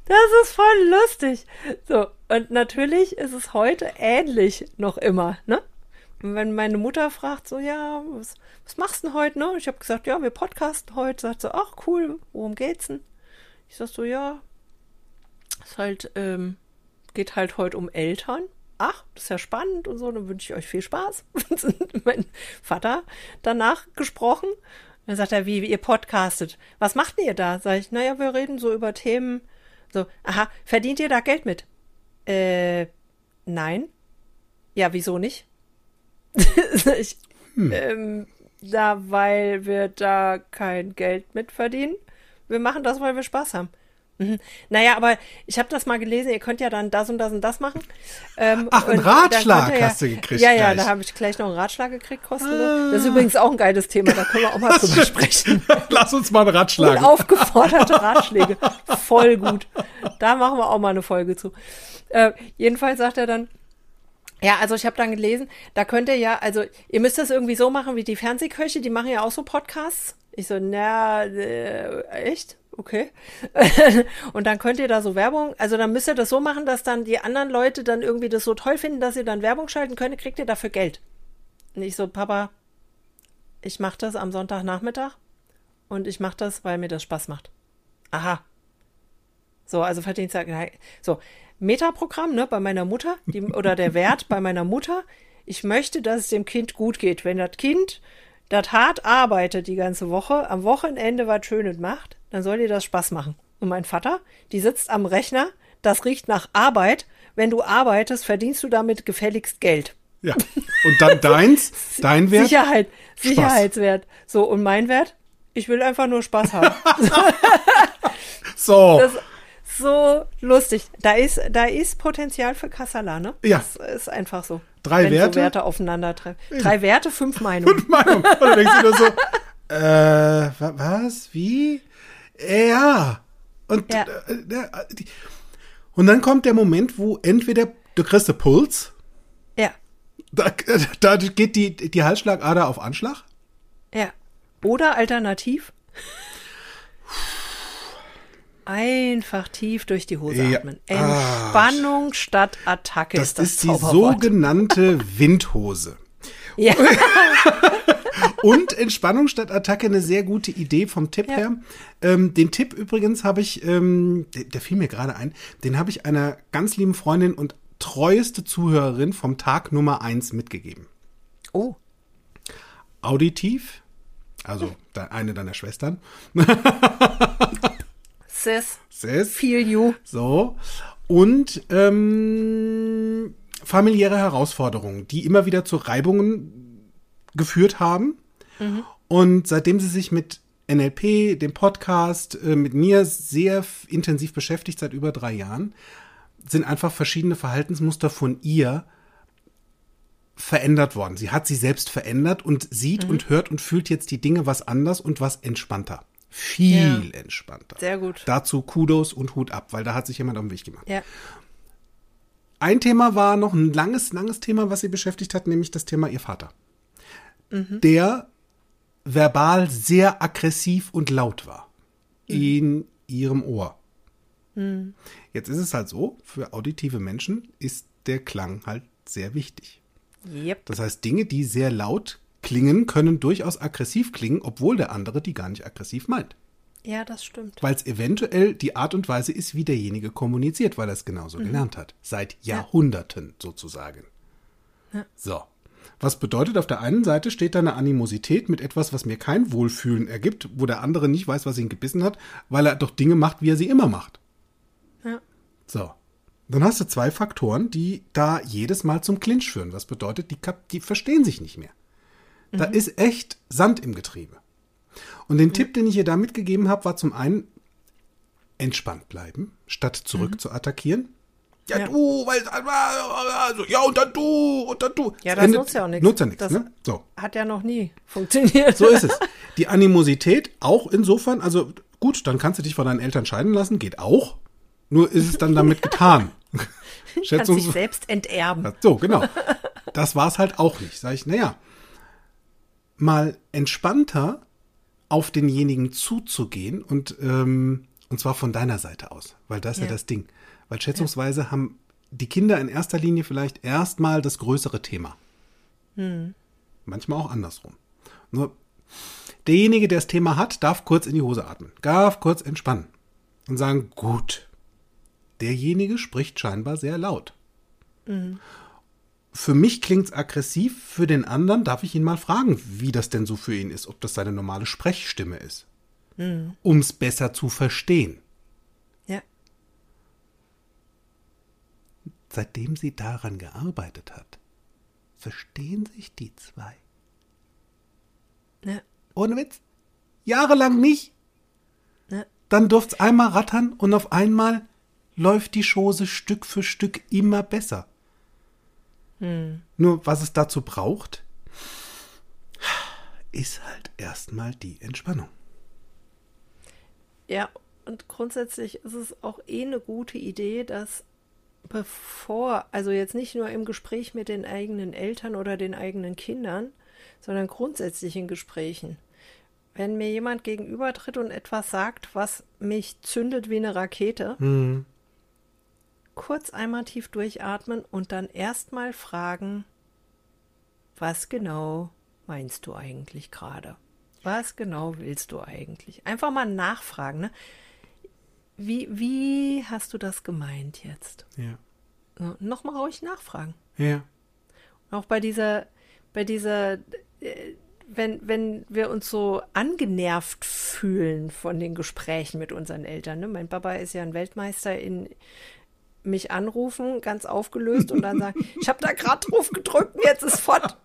Das ist voll lustig. So, und natürlich ist es heute ähnlich noch immer, ne? Und wenn meine Mutter fragt, so, ja, was, was machst du denn heute, ne? Ich habe gesagt, ja, wir podcasten heute. Sagt sie, ach cool, worum geht's denn? Ich sag so, ja, ist halt, ähm, geht halt heute um Eltern. Ach, das ist ja spannend und so, dann wünsche ich euch viel Spaß. mein Vater danach gesprochen. Dann sagt er, wie, wie ihr podcastet. Was macht ihr da? Sag ich, naja, wir reden so über Themen, so, aha, verdient ihr da Geld mit? Äh, nein. Ja, wieso nicht? ich, hm. ähm, da, weil wir da kein Geld mit verdienen. Wir machen das, weil wir Spaß haben. Mhm. Naja, aber ich habe das mal gelesen, ihr könnt ja dann das und das und das machen. Ähm, Ach, einen Ratschlag ja, hast du gekriegt. Ja, ja, gleich. da habe ich gleich noch einen Ratschlag gekriegt, kostenlos. Ah. Das ist übrigens auch ein geiles Thema, da können wir auch mal drüber sprechen. Lass uns mal einen Ratschlag. Aufgeforderte Ratschläge. Voll gut. Da machen wir auch mal eine Folge zu. Äh, jedenfalls sagt er dann, ja, also ich habe dann gelesen, da könnt ihr ja, also ihr müsst das irgendwie so machen wie die Fernsehköche, die machen ja auch so Podcasts. Ich so, na, äh, echt? okay. und dann könnt ihr da so Werbung, also dann müsst ihr das so machen, dass dann die anderen Leute dann irgendwie das so toll finden, dass ihr dann Werbung schalten könnt, kriegt ihr dafür Geld. Und ich so, Papa, ich mache das am Sonntagnachmittag und ich mache das, weil mir das Spaß macht. Aha. So, also verdient so Metaprogramm, ne, bei meiner Mutter, die, oder der Wert bei meiner Mutter. Ich möchte, dass es dem Kind gut geht. Wenn das Kind das hart arbeitet die ganze Woche, am Wochenende was Schönes macht, dann soll dir das Spaß machen. Und mein Vater, die sitzt am Rechner, das riecht nach Arbeit. Wenn du arbeitest, verdienst du damit gefälligst Geld. Ja. Und dann deins, dein Wert? Sicherheit, Spaß. Sicherheitswert. So, und mein Wert? Ich will einfach nur Spaß haben. so. Das, so lustig. Da ist, da ist Potenzial für Kassala, ne? Ja. Das ist einfach so. Drei wenn Werte? So Werte aufeinandertreffen. Drei Werte, fünf Meinungen. Fünf Meinungen. Und dann denkst du nur so, äh, was? Wie? Ja. Und, ja. Äh, äh, und dann kommt der Moment, wo entweder du kriegst den Puls. Ja. Da, da geht die, die Halsschlagader auf Anschlag. Ja. Oder alternativ. Einfach tief durch die Hose ja. atmen. Entspannung ah, statt Attacke das ist das ist die sogenannte Windhose. Ja. Und Entspannung statt Attacke eine sehr gute Idee vom Tipp ja. her. Ähm, den Tipp übrigens habe ich, ähm, der, der, fiel mir gerade ein, den habe ich einer ganz lieben Freundin und treueste Zuhörerin vom Tag Nummer eins mitgegeben. Oh. Auditiv, also eine deiner Schwestern. Sis. Sis. Feel you. So. Und ähm, familiäre Herausforderungen, die immer wieder zu Reibungen geführt haben. Mhm. Und seitdem sie sich mit NLP, dem Podcast, äh, mit mir sehr intensiv beschäftigt, seit über drei Jahren, sind einfach verschiedene Verhaltensmuster von ihr verändert worden. Sie hat sie selbst verändert und sieht mhm. und hört und fühlt jetzt die Dinge was anders und was entspannter. Viel ja. entspannter. Sehr gut. Dazu Kudos und Hut ab, weil da hat sich jemand auf den Weg gemacht. Ja. Ein Thema war noch ein langes, langes Thema, was sie beschäftigt hat, nämlich das Thema ihr Vater. Mhm. Der verbal sehr aggressiv und laut war. Mhm. In ihrem Ohr. Mhm. Jetzt ist es halt so, für auditive Menschen ist der Klang halt sehr wichtig. Yep. Das heißt, Dinge, die sehr laut klingen, können durchaus aggressiv klingen, obwohl der andere die gar nicht aggressiv meint. Ja, das stimmt. Weil es eventuell die Art und Weise ist, wie derjenige kommuniziert, weil er es genauso mhm. gelernt hat. Seit Jahrhunderten ja. sozusagen. Ja. So. Was bedeutet, auf der einen Seite steht da eine Animosität mit etwas, was mir kein Wohlfühlen ergibt, wo der andere nicht weiß, was ihn gebissen hat, weil er doch Dinge macht, wie er sie immer macht. Ja. So. Dann hast du zwei Faktoren, die da jedes Mal zum Clinch führen. Was bedeutet, die, die verstehen sich nicht mehr. Mhm. Da ist echt Sand im Getriebe. Und den mhm. Tipp, den ich ihr da mitgegeben habe, war zum einen entspannt bleiben, statt zurück mhm. zu attackieren. Ja, ja, du, weil also, ja und dann du und dann du. Ja, das Ende, nutzt ja auch nichts. Nutzt ja nichts, ne? So. Hat ja noch nie funktioniert. So ist es. Die Animosität auch insofern, also gut, dann kannst du dich von deinen Eltern scheiden lassen, geht auch. Nur ist es dann damit getan. Schätzung. Kannst dich selbst enterben. So, genau. Das war es halt auch nicht. Sag ich, naja, mal entspannter auf denjenigen zuzugehen und, ähm, und zwar von deiner Seite aus, weil das ist ja, ja das Ding. Weil schätzungsweise ja. haben die Kinder in erster Linie vielleicht erstmal das größere Thema. Hm. Manchmal auch andersrum. Nur derjenige, der das Thema hat, darf kurz in die Hose atmen, darf kurz entspannen und sagen, gut, derjenige spricht scheinbar sehr laut. Mhm für mich klingt es aggressiv, für den anderen darf ich ihn mal fragen, wie das denn so für ihn ist, ob das seine normale Sprechstimme ist. Mhm. Um es besser zu verstehen. Ja. Seitdem sie daran gearbeitet hat, verstehen sich die zwei. Ja. Ohne Witz. Jahrelang nicht. Ja. Dann durft's einmal rattern und auf einmal läuft die Chose Stück für Stück immer besser. Hm. Nur was es dazu braucht, ist halt erstmal die Entspannung. Ja, und grundsätzlich ist es auch eh eine gute Idee, dass bevor, also jetzt nicht nur im Gespräch mit den eigenen Eltern oder den eigenen Kindern, sondern grundsätzlich in Gesprächen. Wenn mir jemand gegenübertritt und etwas sagt, was mich zündet wie eine Rakete, mhm kurz einmal tief durchatmen und dann erstmal fragen, was genau meinst du eigentlich gerade? Was genau willst du eigentlich? Einfach mal nachfragen. Ne? Wie, wie hast du das gemeint jetzt? Ja. So, Nochmal ruhig nachfragen. Ja. Auch bei dieser, bei dieser, äh, wenn, wenn wir uns so angenervt fühlen von den Gesprächen mit unseren Eltern. Ne? Mein Papa ist ja ein Weltmeister in mich anrufen, ganz aufgelöst und dann sagen, ich habe da gerade drauf gedrückt und jetzt ist fort.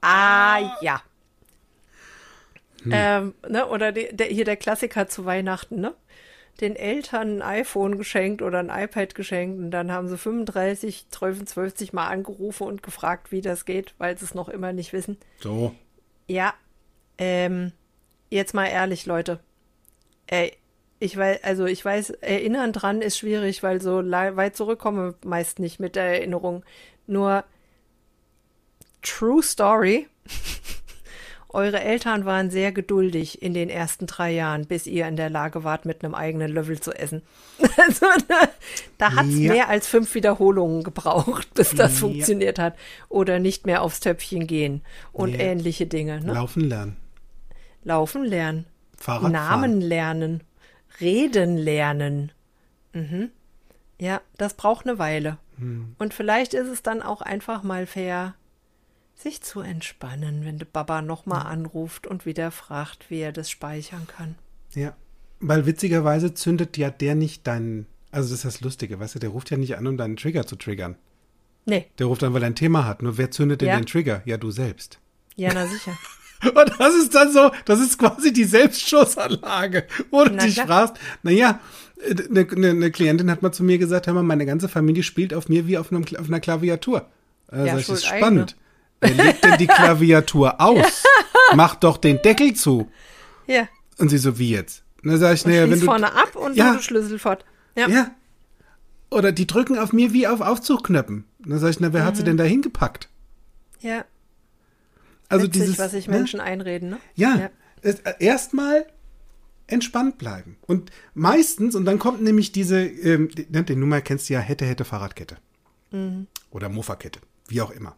Ah ja. Hm. Ähm, ne, oder die, der, hier der Klassiker zu Weihnachten, ne? Den Eltern ein iPhone geschenkt oder ein iPad geschenkt und dann haben sie 35, 12 Mal angerufen und gefragt, wie das geht, weil sie es noch immer nicht wissen. So. Ja, ähm, jetzt mal ehrlich, Leute. Ey, Ich weiß, also ich weiß, erinnern dran ist schwierig, weil so weit zurückkomme meist nicht mit der Erinnerung. Nur True Story. Eure Eltern waren sehr geduldig in den ersten drei Jahren, bis ihr in der Lage wart, mit einem eigenen Löffel zu essen. Also da, da hat es ja. mehr als fünf Wiederholungen gebraucht, bis das ja. funktioniert hat. Oder nicht mehr aufs Töpfchen gehen und ja. ähnliche Dinge. Ne? Laufen lernen. Laufen lernen. Fahrrad Namen lernen. Reden lernen. Mhm. Ja, das braucht eine Weile. Hm. Und vielleicht ist es dann auch einfach mal fair, sich zu entspannen, wenn der Baba nochmal anruft und wieder fragt, wie er das speichern kann. Ja, weil witzigerweise zündet ja der nicht deinen, also das ist das Lustige, weißt du, der ruft ja nicht an, um deinen Trigger zu triggern. Nee. Der ruft an, weil er ein Thema hat. Nur wer zündet denn ja. den Trigger? Ja, du selbst. Ja, na sicher. Und das ist dann so, das ist quasi die Selbstschussanlage, wo du na, dich fragst, naja, eine, eine, eine Klientin hat mal zu mir gesagt, hör mal, meine ganze Familie spielt auf mir wie auf, einem, auf einer Klaviatur. Also ja, das ist spannend. Wer legt denn die Klaviatur aus? Mach doch den Deckel zu. Ja. Und sie so, wie jetzt? Und dann sag ich, naja, wenn du. vorne ab und ja, du Schlüssel fort. Ja. ja. Oder die drücken auf mir wie auf Aufzugknöpfen. Und dann sag ich, na, wer mhm. hat sie mhm. denn da hingepackt? Ja. Also Witzig, dieses. was sich ne? Menschen einreden, ne? Ja. ja. Erstmal entspannt bleiben. Und meistens, und dann kommt nämlich diese, ähm, die, ne, die Nummer kennst du ja, hätte, hätte Fahrradkette. Mhm. Oder Mofa-Kette, wie auch immer.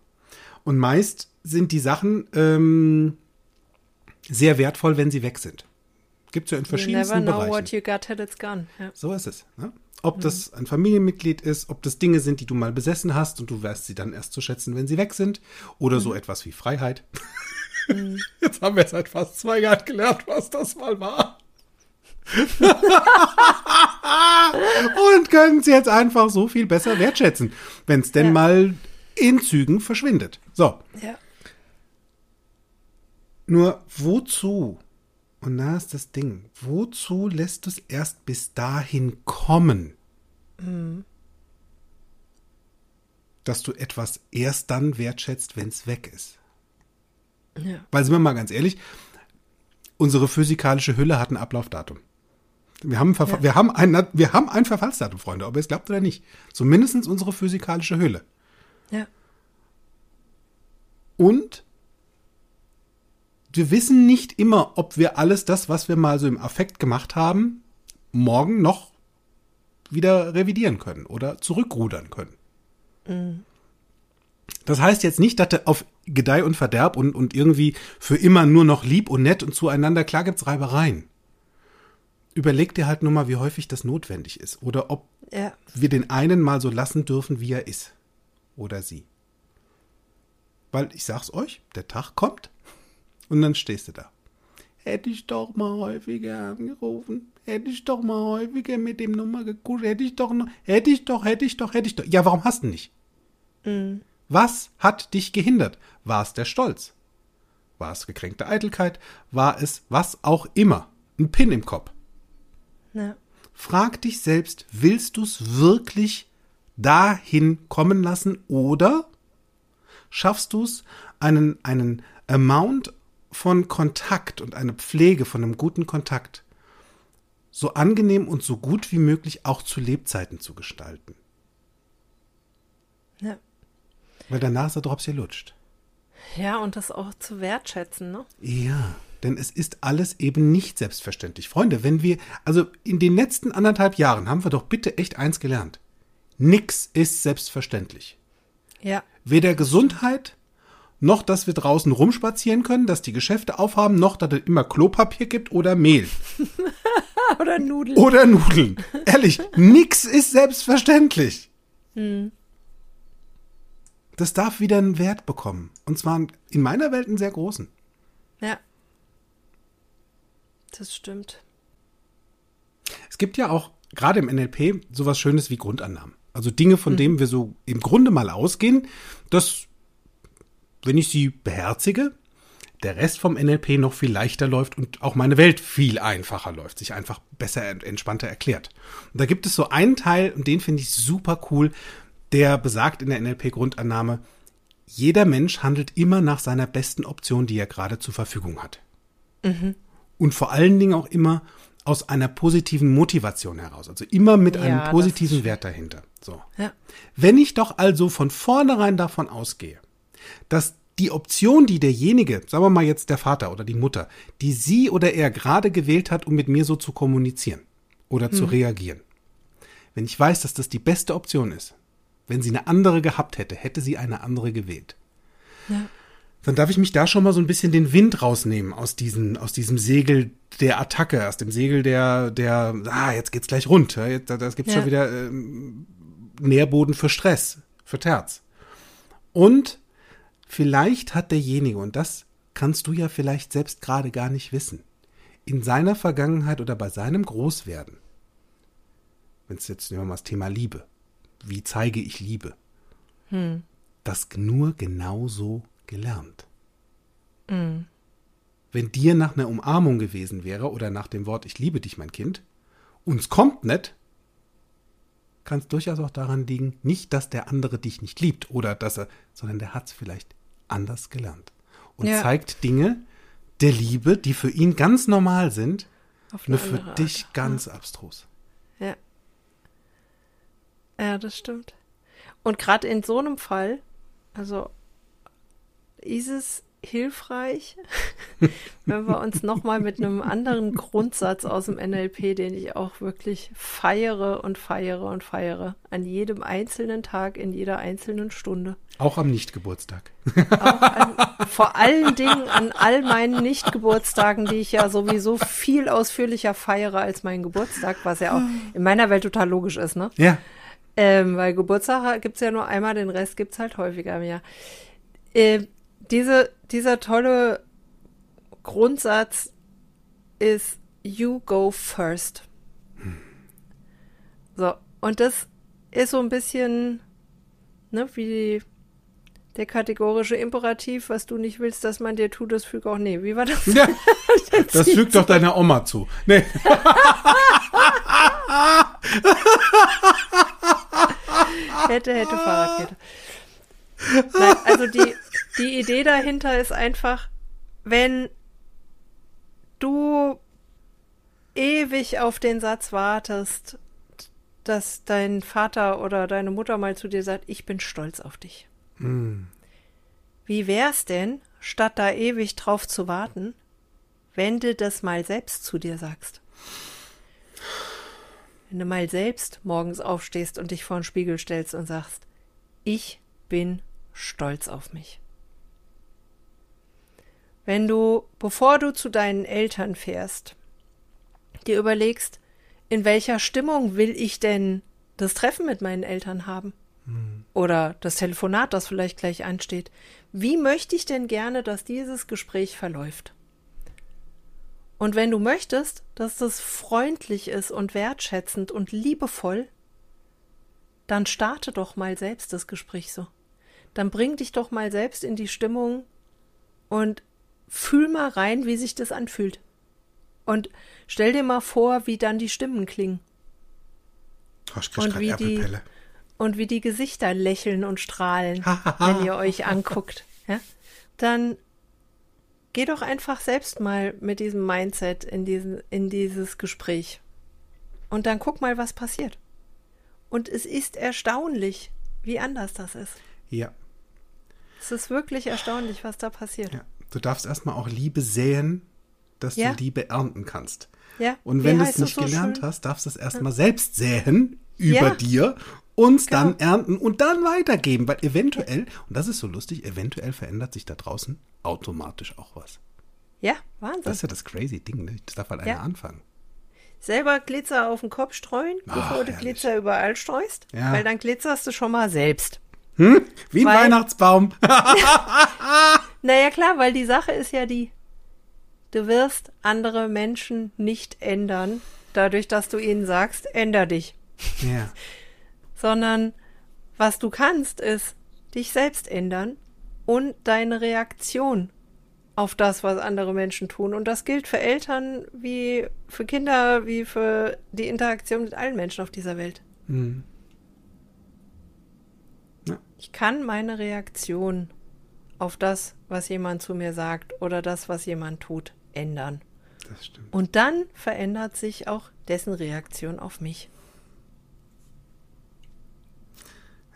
Und meist sind die Sachen ähm, sehr wertvoll, wenn sie weg sind. Gibt es ja in verschiedensten you never know Bereichen. What you got till it's gone. Ja. So ist es. Ne? Ob mhm. das ein Familienmitglied ist, ob das Dinge sind, die du mal besessen hast und du wirst sie dann erst zu schätzen, wenn sie weg sind. Oder mhm. so etwas wie Freiheit. Mhm. Jetzt haben wir seit fast zwei Jahren gelernt, was das mal war. und können sie jetzt einfach so viel besser wertschätzen, wenn es denn ja. mal in Zügen verschwindet. So. Ja. Nur wozu? Und da ist das Ding. Wozu lässt du es erst bis dahin kommen? Mhm. Dass du etwas erst dann wertschätzt, wenn es weg ist. Ja. Weil, sind wir mal ganz ehrlich, unsere physikalische Hülle hat ein Ablaufdatum. Wir haben, ja. wir, haben ein, wir haben ein Verfallsdatum, Freunde, ob ihr es glaubt oder nicht. Zumindest unsere physikalische Hülle. Ja. Und wir wissen nicht immer, ob wir alles das, was wir mal so im Affekt gemacht haben, morgen noch wieder revidieren können oder zurückrudern können. Mhm. Das heißt jetzt nicht, dass du auf Gedeih und Verderb und, und irgendwie für immer nur noch lieb und nett und zueinander, klar gibt's Reibereien. Überleg dir halt nur mal, wie häufig das notwendig ist oder ob ja. wir den einen mal so lassen dürfen, wie er ist oder sie. Weil ich sag's euch, der Tag kommt und dann stehst du da. Hätte ich doch mal häufiger angerufen. Hätte ich doch mal häufiger mit dem Nummer gekuscht. Hätte ich doch noch. Hätte ich doch, hätte ich doch, hätte ich doch. Ja, warum hast du nicht? Mhm. Was hat dich gehindert? War es der Stolz? War es gekränkte Eitelkeit? War es was auch immer? Ein Pin im Kopf. Ja. Frag dich selbst, willst du es wirklich dahin kommen lassen oder schaffst du es, einen, einen Amount von Kontakt und eine Pflege von einem guten Kontakt so angenehm und so gut wie möglich auch zu Lebzeiten zu gestalten. Ja. Weil danach ist der Drops lutscht. Ja, und das auch zu wertschätzen, ne? Ja, denn es ist alles eben nicht selbstverständlich. Freunde, wenn wir, also in den letzten anderthalb Jahren haben wir doch bitte echt eins gelernt. Nix ist selbstverständlich. Ja. Weder Gesundheit, noch dass wir draußen rumspazieren können, dass die Geschäfte aufhaben, noch dass es immer Klopapier gibt oder Mehl. oder Nudeln. Oder Nudeln. Ehrlich, nix ist selbstverständlich. Hm. Das darf wieder einen Wert bekommen. Und zwar in meiner Welt einen sehr großen. Ja. Das stimmt. Es gibt ja auch gerade im NLP sowas Schönes wie Grundannahmen. Also Dinge, von mhm. denen wir so im Grunde mal ausgehen, dass, wenn ich sie beherzige, der Rest vom NLP noch viel leichter läuft und auch meine Welt viel einfacher läuft, sich einfach besser und entspannter erklärt. Und da gibt es so einen Teil, und den finde ich super cool, der besagt in der NLP-Grundannahme, jeder Mensch handelt immer nach seiner besten Option, die er gerade zur Verfügung hat. Mhm. Und vor allen Dingen auch immer aus einer positiven Motivation heraus. Also immer mit einem ja, positiven Wert dahinter. So. Ja. Wenn ich doch also von vornherein davon ausgehe, dass die Option, die derjenige, sagen wir mal jetzt der Vater oder die Mutter, die sie oder er gerade gewählt hat, um mit mir so zu kommunizieren oder hm. zu reagieren. Wenn ich weiß, dass das die beste Option ist, wenn sie eine andere gehabt hätte, hätte sie eine andere gewählt. Ja. Dann darf ich mich da schon mal so ein bisschen den Wind rausnehmen aus diesem, aus diesem Segel der Attacke, aus dem Segel der, der, ah, jetzt geht's gleich rund. Jetzt, das gibt's ja. schon wieder ähm, Nährboden für Stress, für Terz. Und vielleicht hat derjenige, und das kannst du ja vielleicht selbst gerade gar nicht wissen, in seiner Vergangenheit oder bei seinem Großwerden, wenn es jetzt nehmen wir mal das Thema Liebe, wie zeige ich Liebe, hm. das nur genauso gelernt. Hm. Wenn dir nach einer Umarmung gewesen wäre oder nach dem Wort Ich liebe dich, mein Kind, uns kommt nicht, kann es durchaus auch daran liegen, nicht, dass der andere dich nicht liebt oder dass er, sondern der hat es vielleicht anders gelernt. Und ja. zeigt Dinge der Liebe, die für ihn ganz normal sind, nur für dich Art. ganz ja. abstrus. Ja. Ja, das stimmt. Und gerade in so einem Fall, also ist es hilfreich, wenn wir uns nochmal mit einem anderen Grundsatz aus dem NLP, den ich auch wirklich feiere und feiere und feiere, an jedem einzelnen Tag, in jeder einzelnen Stunde. Auch am Nichtgeburtstag. An, vor allen Dingen an all meinen Nichtgeburtstagen, die ich ja sowieso viel ausführlicher feiere als meinen Geburtstag, was ja auch in meiner Welt total logisch ist, ne? Ja. Ähm, weil Geburtstag gibt es ja nur einmal, den Rest gibt es halt häufiger im Jahr. Äh, diese, dieser tolle Grundsatz ist You go first. So, und das ist so ein bisschen, ne, wie der kategorische Imperativ, was du nicht willst, dass man dir tut, das fügt auch, nee, wie war das? Ja, das fügt doch deiner Oma zu. Nee. hätte, hätte, Fahrradkette. Nein, also die, die Idee dahinter ist einfach, wenn du ewig auf den Satz wartest, dass dein Vater oder deine Mutter mal zu dir sagt, ich bin stolz auf dich. Mm. Wie wär's denn, statt da ewig drauf zu warten, wenn du das mal selbst zu dir sagst? Wenn du mal selbst morgens aufstehst und dich vor den Spiegel stellst und sagst, ich bin stolz auf mich. Wenn du, bevor du zu deinen Eltern fährst, dir überlegst, in welcher Stimmung will ich denn das Treffen mit meinen Eltern haben? Hm. Oder das Telefonat, das vielleicht gleich ansteht. Wie möchte ich denn gerne, dass dieses Gespräch verläuft? Und wenn du möchtest, dass das freundlich ist und wertschätzend und liebevoll, dann starte doch mal selbst das Gespräch so dann bring dich doch mal selbst in die Stimmung und fühl mal rein, wie sich das anfühlt. Und stell dir mal vor, wie dann die Stimmen klingen. Oh, und, wie die, und wie die Gesichter lächeln und strahlen, wenn ihr euch anguckt. Ja? Dann geh doch einfach selbst mal mit diesem Mindset in, diesen, in dieses Gespräch. Und dann guck mal, was passiert. Und es ist erstaunlich, wie anders das ist. Ja, es ist wirklich erstaunlich, was da passiert. Ja. Du darfst erstmal auch Liebe säen, dass ja. du Liebe ernten kannst. Ja. Und wenn du es nicht so gelernt schön? hast, darfst du es erstmal ja. selbst säen über dir und genau. dann ernten und dann weitergeben, weil eventuell, und das ist so lustig, eventuell verändert sich da draußen automatisch auch was. Ja, Wahnsinn. Das ist ja das crazy Ding, ne? das darf halt einer anfangen. Selber Glitzer auf den Kopf streuen, Ach, bevor du herrlich. Glitzer überall streust, ja. weil dann glitzerst du schon mal selbst. Hm? Wie ein weil, Weihnachtsbaum. naja, klar, weil die Sache ist ja die, du wirst andere Menschen nicht ändern, dadurch, dass du ihnen sagst, änder dich. Ja. Sondern was du kannst, ist dich selbst ändern und deine Reaktion auf das, was andere Menschen tun. Und das gilt für Eltern wie für Kinder, wie für die Interaktion mit allen Menschen auf dieser Welt. Mhm. Ich kann meine Reaktion auf das, was jemand zu mir sagt oder das, was jemand tut, ändern. Das stimmt. Und dann verändert sich auch dessen Reaktion auf mich.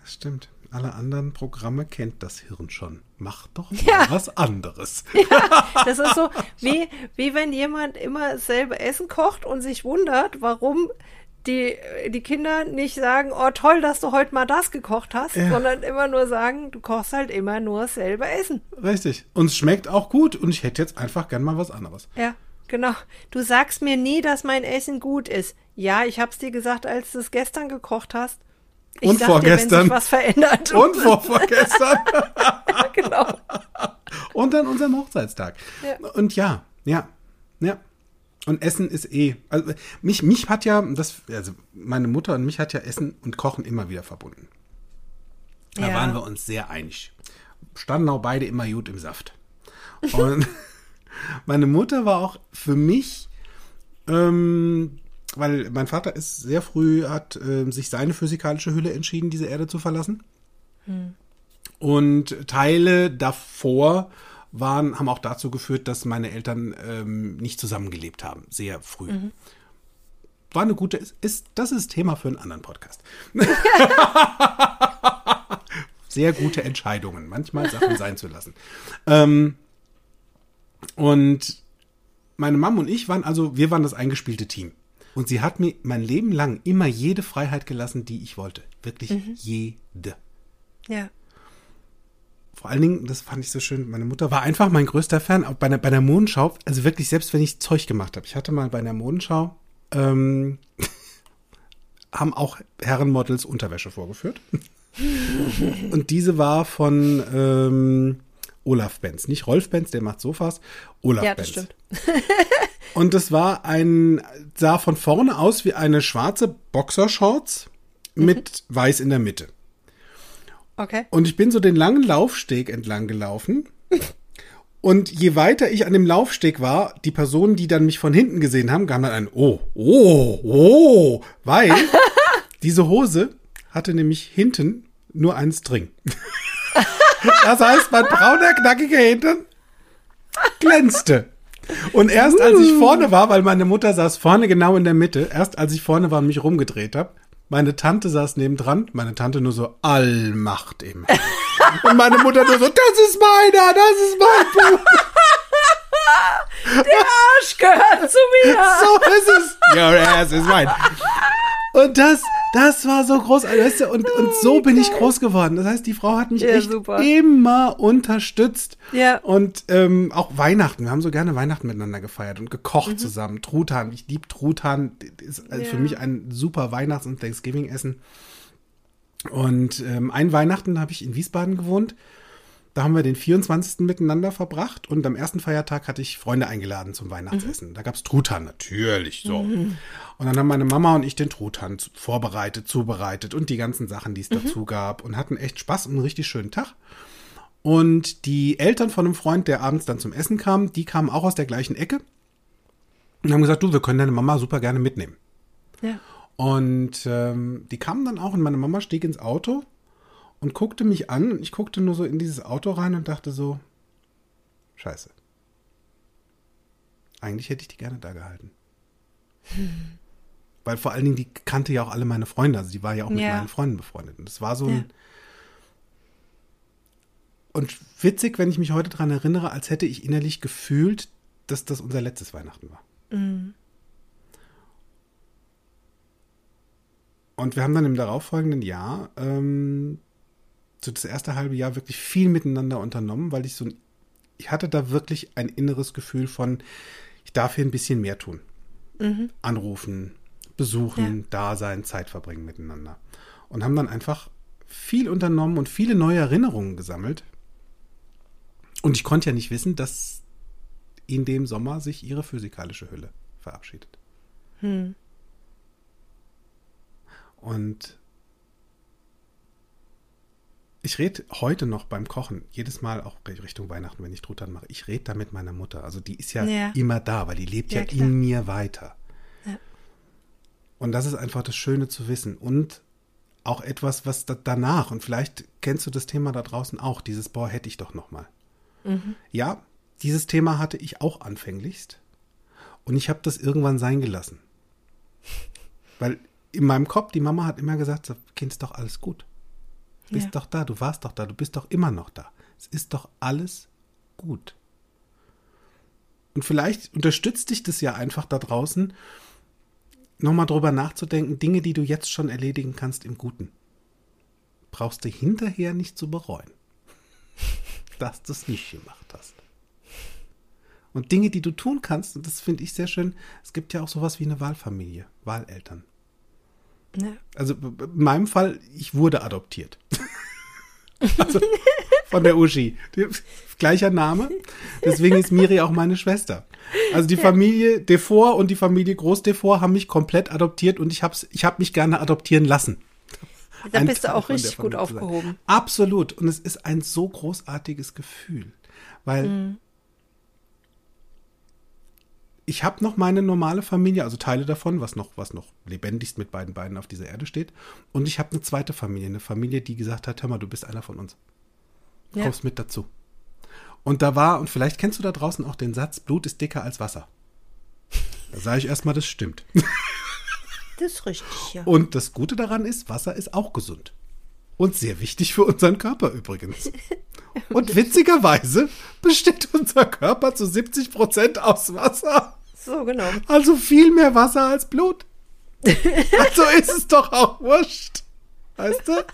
Das stimmt. Alle anderen Programme kennt das Hirn schon. Mach doch ja. was anderes. Ja, das ist so, wie, wie wenn jemand immer dasselbe Essen kocht und sich wundert, warum die, die Kinder nicht sagen, oh toll, dass du heute mal das gekocht hast, ja. sondern immer nur sagen, du kochst halt immer nur dasselbe Essen. Richtig. Und es schmeckt auch gut und ich hätte jetzt einfach gern mal was anderes. Ja, genau. Du sagst mir nie, dass mein Essen gut ist. Ja, ich hab's dir gesagt, als du es gestern gekocht hast. Ich und vorgestern. Sich was verändert. Und vorvorgestern. genau. Und an unserem Hochzeitstag. Ja. Und ja, ja, ja. Und Essen ist eh. Also mich, mich hat ja, das, also meine Mutter und mich hat ja Essen und Kochen immer wieder verbunden. Da ja. waren wir uns sehr einig. Standen auch beide immer gut im Saft. Und meine Mutter war auch für mich ähm, weil mein Vater ist sehr früh, hat äh, sich seine physikalische Hülle entschieden, diese Erde zu verlassen. Hm. Und Teile davor waren, haben auch dazu geführt, dass meine Eltern ähm, nicht zusammengelebt haben, sehr früh. Mhm. War eine gute, ist, das ist Thema für einen anderen Podcast. sehr gute Entscheidungen, manchmal Sachen sein zu lassen. Ähm, und meine Mom und ich waren also, wir waren das eingespielte Team. Und sie hat mir mein Leben lang immer jede Freiheit gelassen, die ich wollte. Wirklich mhm. jede. Ja. Vor allen Dingen, das fand ich so schön, meine Mutter war einfach mein größter Fan. Auch bei der, bei der Modenschau, also wirklich, selbst wenn ich Zeug gemacht habe. Ich hatte mal bei der Modenschau, ähm, haben auch Herrenmodels Unterwäsche vorgeführt. Und diese war von ähm, Olaf Benz. Nicht Rolf Benz, der macht Sofas. Olaf ja, das Benz. Stimmt. Und es war ein, sah von vorne aus wie eine schwarze Boxershorts mhm. mit weiß in der Mitte. Okay. Und ich bin so den langen Laufsteg entlang gelaufen. Und je weiter ich an dem Laufsteg war, die Personen, die dann mich von hinten gesehen haben, gaben dann ein Oh, oh, oh, weil diese Hose hatte nämlich hinten nur einen String. das heißt, mein brauner, knackiger Hintern glänzte. Und erst als ich vorne war, weil meine Mutter saß vorne genau in der Mitte, erst als ich vorne war und mich rumgedreht habe, meine Tante saß nebendran, meine Tante nur so Allmacht im. Und meine Mutter nur so, das ist meiner, das ist mein Buch. Der Arsch gehört zu mir. So ist es. Your ass is mine. Und das, das war so groß. Weißt du, und, und so bin ich groß geworden. Das heißt, die Frau hat mich ja, echt super. immer unterstützt. Ja. Und ähm, auch Weihnachten. Wir haben so gerne Weihnachten miteinander gefeiert und gekocht mhm. zusammen. Truthahn. Ich liebe Truthahn. Ist also ja. für mich ein super Weihnachts- und Thanksgiving-Essen. Und ähm, ein Weihnachten habe ich in Wiesbaden gewohnt. Da haben wir den 24. miteinander verbracht und am ersten Feiertag hatte ich Freunde eingeladen zum Weihnachtsessen. Mhm. Da gab es Truthahn, natürlich so. Mhm. Und dann haben meine Mama und ich den Truthahn vorbereitet, zubereitet und die ganzen Sachen, die es mhm. dazu gab und hatten echt Spaß und einen richtig schönen Tag. Und die Eltern von einem Freund, der abends dann zum Essen kam, die kamen auch aus der gleichen Ecke und haben gesagt, du, wir können deine Mama super gerne mitnehmen. Ja. Und ähm, die kamen dann auch und meine Mama stieg ins Auto und guckte mich an und ich guckte nur so in dieses Auto rein und dachte so, scheiße. Eigentlich hätte ich die gerne da gehalten. Hm. Weil vor allen Dingen, die kannte ja auch alle meine Freunde, also die war ja auch mit ja. meinen Freunden befreundet. Und das war so ein. Ja. Und witzig, wenn ich mich heute daran erinnere, als hätte ich innerlich gefühlt, dass das unser letztes Weihnachten war. Mhm. Und wir haben dann im darauffolgenden Jahr ähm, so das erste halbe Jahr wirklich viel miteinander unternommen, weil ich so ich hatte da wirklich ein inneres Gefühl von, ich darf hier ein bisschen mehr tun. Mhm. Anrufen, besuchen, ja. da sein, Zeit verbringen miteinander. Und haben dann einfach viel unternommen und viele neue Erinnerungen gesammelt. Und ich konnte ja nicht wissen, dass in dem Sommer sich ihre physikalische Hülle verabschiedet. Hm. Und ich rede heute noch beim Kochen, jedes Mal auch Richtung Weihnachten, wenn ich Truthahn mache, ich rede da mit meiner Mutter. Also die ist ja, ja. immer da, weil die lebt ja, ja in mir weiter. Ja. Und das ist einfach das Schöne zu wissen. Und auch etwas, was da danach, und vielleicht kennst du das Thema da draußen auch, dieses, boah, hätte ich doch noch mal. Mhm. Ja, dieses Thema hatte ich auch anfänglichst. Und ich habe das irgendwann sein gelassen. Weil in meinem Kopf, die Mama hat immer gesagt, Kind ist doch alles gut. Du bist ja. doch da, du warst doch da, du bist doch immer noch da. Es ist doch alles gut. Und vielleicht unterstützt dich das ja einfach da draußen, nochmal drüber nachzudenken, Dinge, die du jetzt schon erledigen kannst im Guten. Brauchst du hinterher nicht zu bereuen, dass du es nicht gemacht hast. Und Dinge, die du tun kannst, und das finde ich sehr schön, es gibt ja auch sowas wie eine Wahlfamilie, Wahleltern. Ja. Also in meinem Fall, ich wurde adoptiert. also von der Uschi. Gleicher Name. Deswegen ist Miri auch meine Schwester. Also die Familie Defort und die Familie Groß Defort haben mich komplett adoptiert und ich habe ich hab mich gerne adoptieren lassen. Da bist du auch richtig gut aufgehoben. Absolut. Und es ist ein so großartiges Gefühl, weil mhm ich habe noch meine normale Familie, also Teile davon, was noch, was noch lebendigst mit beiden Beinen auf dieser Erde steht. Und ich habe eine zweite Familie, eine Familie, die gesagt hat, hör mal, du bist einer von uns. Ja. Kommst mit dazu. Und da war, und vielleicht kennst du da draußen auch den Satz, Blut ist dicker als Wasser. Da sage ich erstmal, das stimmt. Das ist richtig, ja. Und das Gute daran ist, Wasser ist auch gesund. Und sehr wichtig für unseren Körper übrigens. Und witzigerweise besteht unser Körper zu 70 Prozent aus Wasser. So, genau. Also viel mehr Wasser als Blut. Also ist es doch auch wurscht. Weißt du?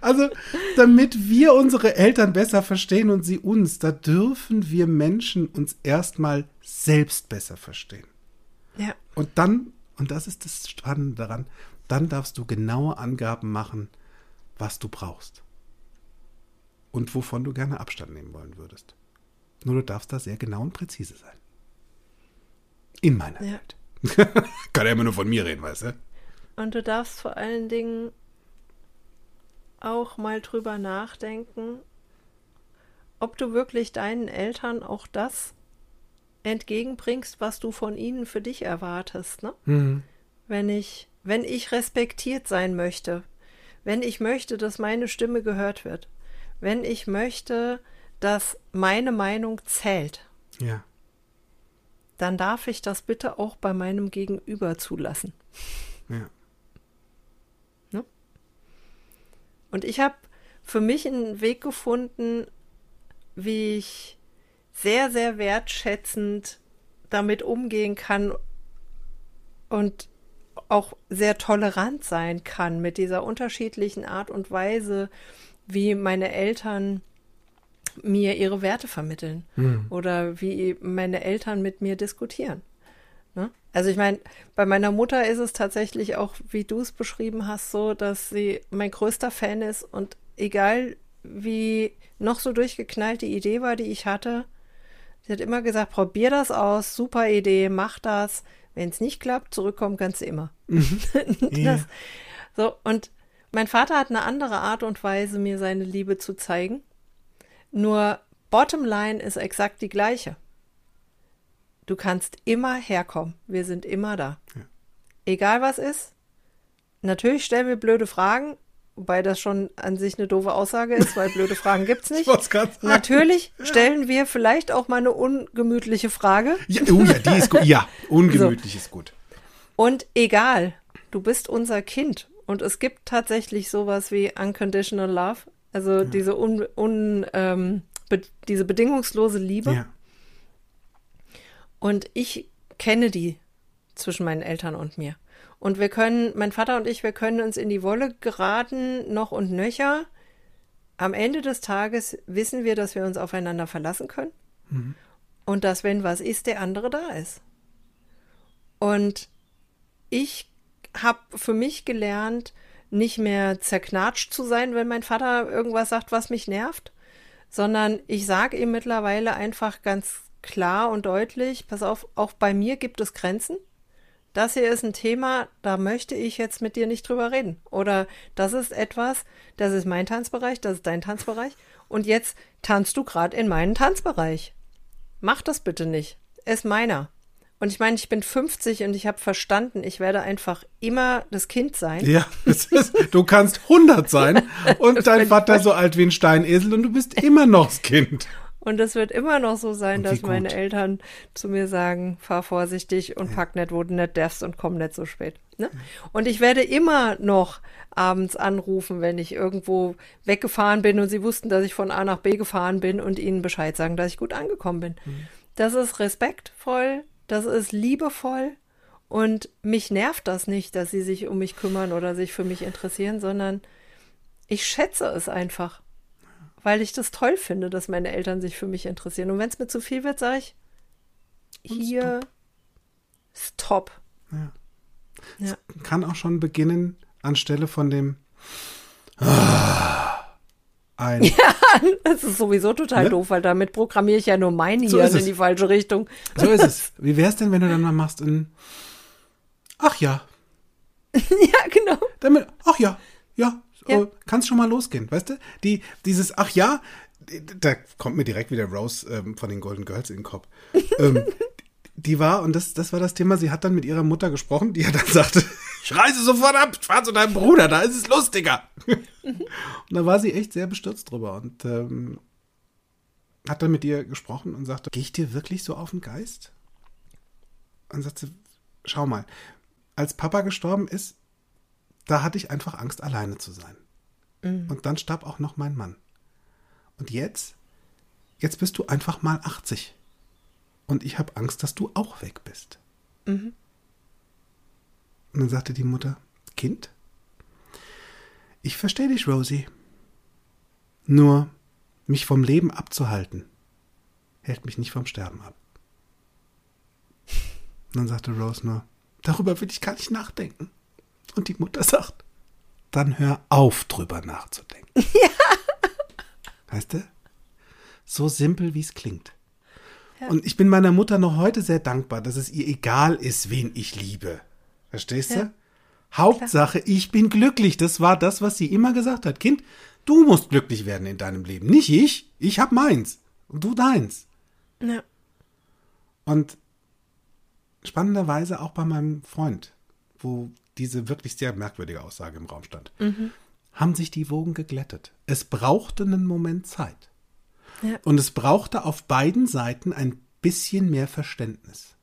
Also, damit wir unsere Eltern besser verstehen und sie uns, da dürfen wir Menschen uns erstmal selbst besser verstehen. Ja. Und dann, und das ist das Spannende daran, dann darfst du genaue Angaben machen, was du brauchst. Und wovon du gerne Abstand nehmen wollen würdest. Nur du darfst da sehr genau und präzise sein. In meiner ja. Welt. Kann ja immer nur von mir reden, weißt du? Und du darfst vor allen Dingen auch mal drüber nachdenken, ob du wirklich deinen Eltern auch das entgegenbringst, was du von ihnen für dich erwartest. Ne? Mhm. Wenn ich, wenn ich respektiert sein möchte, wenn ich möchte, dass meine Stimme gehört wird, wenn ich möchte, dass meine Meinung zählt, ja dann darf ich das bitte auch bei meinem Gegenüber zulassen. Ja. Ne? Und ich habe für mich einen Weg gefunden, wie ich sehr, sehr wertschätzend damit umgehen kann und auch sehr tolerant sein kann mit dieser unterschiedlichen Art und Weise, wie meine Eltern mir ihre Werte vermitteln mhm. oder wie meine Eltern mit mir diskutieren. Ne? Also ich meine, bei meiner Mutter ist es tatsächlich auch, wie du es beschrieben hast, so, dass sie mein größter Fan ist und egal wie noch so durchgeknallt die Idee war, die ich hatte, sie hat immer gesagt, probier das aus, super Idee, mach das. Wenn es nicht klappt, zurückkommen kannst du immer. Mhm. das, so, und mein Vater hat eine andere Art und Weise, mir seine Liebe zu zeigen. Nur Bottomline ist exakt die gleiche. Du kannst immer herkommen. Wir sind immer da. Ja. Egal was ist. Natürlich stellen wir blöde Fragen, wobei das schon an sich eine doofe Aussage ist, weil blöde Fragen gibt es nicht. Natürlich stellen wir vielleicht auch mal eine ungemütliche Frage. Ja, oh ja, die ist gut. Ja, ungemütlich so. ist gut. Und egal, du bist unser Kind und es gibt tatsächlich sowas wie Unconditional Love. Also ja. diese, un, un, ähm, be, diese bedingungslose Liebe. Ja. Und ich kenne die zwischen meinen Eltern und mir. Und wir können, mein Vater und ich, wir können uns in die Wolle geraten, noch und nöcher. Am Ende des Tages wissen wir, dass wir uns aufeinander verlassen können. Mhm. Und dass, wenn was ist, der andere da ist. Und ich habe für mich gelernt, nicht mehr zerknatscht zu sein, wenn mein Vater irgendwas sagt, was mich nervt, sondern ich sage ihm mittlerweile einfach ganz klar und deutlich, pass auf, auch bei mir gibt es Grenzen. Das hier ist ein Thema, da möchte ich jetzt mit dir nicht drüber reden. Oder das ist etwas, das ist mein Tanzbereich, das ist dein Tanzbereich. Und jetzt tanzt du gerade in meinen Tanzbereich. Mach das bitte nicht. Ist meiner. Und ich meine, ich bin 50 und ich habe verstanden, ich werde einfach immer das Kind sein. Ja, ist, du kannst 100 sein und dein Vater so alt wie ein Steinesel und du bist immer noch das Kind. Und es wird immer noch so sein, dass gut. meine Eltern zu mir sagen, fahr vorsichtig und pack nicht, wo du nicht darfst und komm nicht so spät. Ne? Und ich werde immer noch abends anrufen, wenn ich irgendwo weggefahren bin und sie wussten, dass ich von A nach B gefahren bin und ihnen Bescheid sagen, dass ich gut angekommen bin. Mhm. Das ist respektvoll, das ist liebevoll und mich nervt das nicht, dass sie sich um mich kümmern oder sich für mich interessieren, sondern ich schätze es einfach, weil ich das toll finde, dass meine Eltern sich für mich interessieren. Und wenn es mir zu viel wird, sage ich, hier, stop. Ja. Ja. Es kann auch schon beginnen anstelle von dem ah, ein Das ist sowieso total Ne? doof, weil damit programmiere ich ja nur mein So Hirn in es. die falsche Richtung. So ist es. Wie wär's denn, wenn du dann mal machst ein Ach ja, ja, genau. damit ach ja, ja, Ja. oh, kann's schon mal losgehen, weißt du? Die dieses ach ja, da kommt mir direkt wieder Rose ähm, von den Golden Girls in den Kopf. ähm, die war und das das war das Thema, sie hat dann mit ihrer Mutter gesprochen, die ja dann sagte, ich reise sofort ab, fahr zu deinem Bruder, da ist es lustiger. und da war sie echt sehr bestürzt drüber und ähm, hat dann mit ihr gesprochen und sagte, gehe ich dir wirklich so auf den Geist? Und sagte, schau mal, als Papa gestorben ist, da hatte ich einfach Angst, alleine zu sein. Und dann starb auch noch mein Mann. Und jetzt, jetzt bist du einfach mal 80. Und ich habe Angst, dass du auch weg bist. Und dann sagte die Mutter, Kind, ich verstehe dich, Rosie. Nur mich vom Leben abzuhalten, hält mich nicht vom Sterben ab. Und dann sagte Rose nur, darüber will ich gar nicht nachdenken. Und die Mutter sagt, dann hör auf, drüber nachzudenken. Weißt du? So simpel, wie es klingt. Und ich bin meiner Mutter noch heute sehr dankbar, dass es ihr egal ist, wen ich liebe. Verstehst Ja. du? Hauptsache, ich bin glücklich. Das war das, was sie immer gesagt hat. Kind, du musst glücklich werden in deinem Leben. Nicht ich. Ich hab meins. Und du deins. Ja. Und spannenderweise auch bei meinem Freund, wo diese wirklich sehr merkwürdige Aussage im Raum stand, haben sich die Wogen geglättet. Es brauchte einen Moment Zeit. Ja. Und es brauchte auf beiden Seiten ein bisschen mehr Verständnis.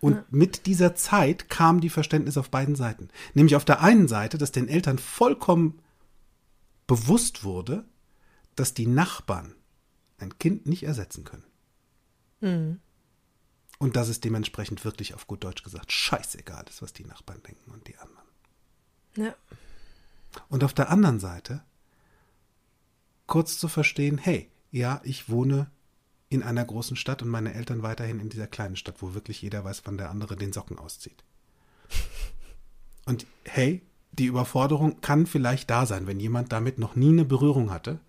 Und mit dieser Zeit kam die Verständnis auf beiden Seiten. Nämlich auf der einen Seite, dass den Eltern vollkommen bewusst wurde, dass die Nachbarn ein Kind nicht ersetzen können. Und dass es dementsprechend wirklich auf gut Deutsch gesagt scheißegal ist, was die Nachbarn denken und die anderen. Ja. Und auf der anderen Seite kurz zu verstehen, hey, ja, ich wohne in einer großen Stadt und meine Eltern weiterhin in dieser kleinen Stadt, wo wirklich jeder weiß, wann der andere den Socken auszieht. Und hey, die Überforderung kann vielleicht da sein, wenn jemand damit noch nie eine Berührung hatte,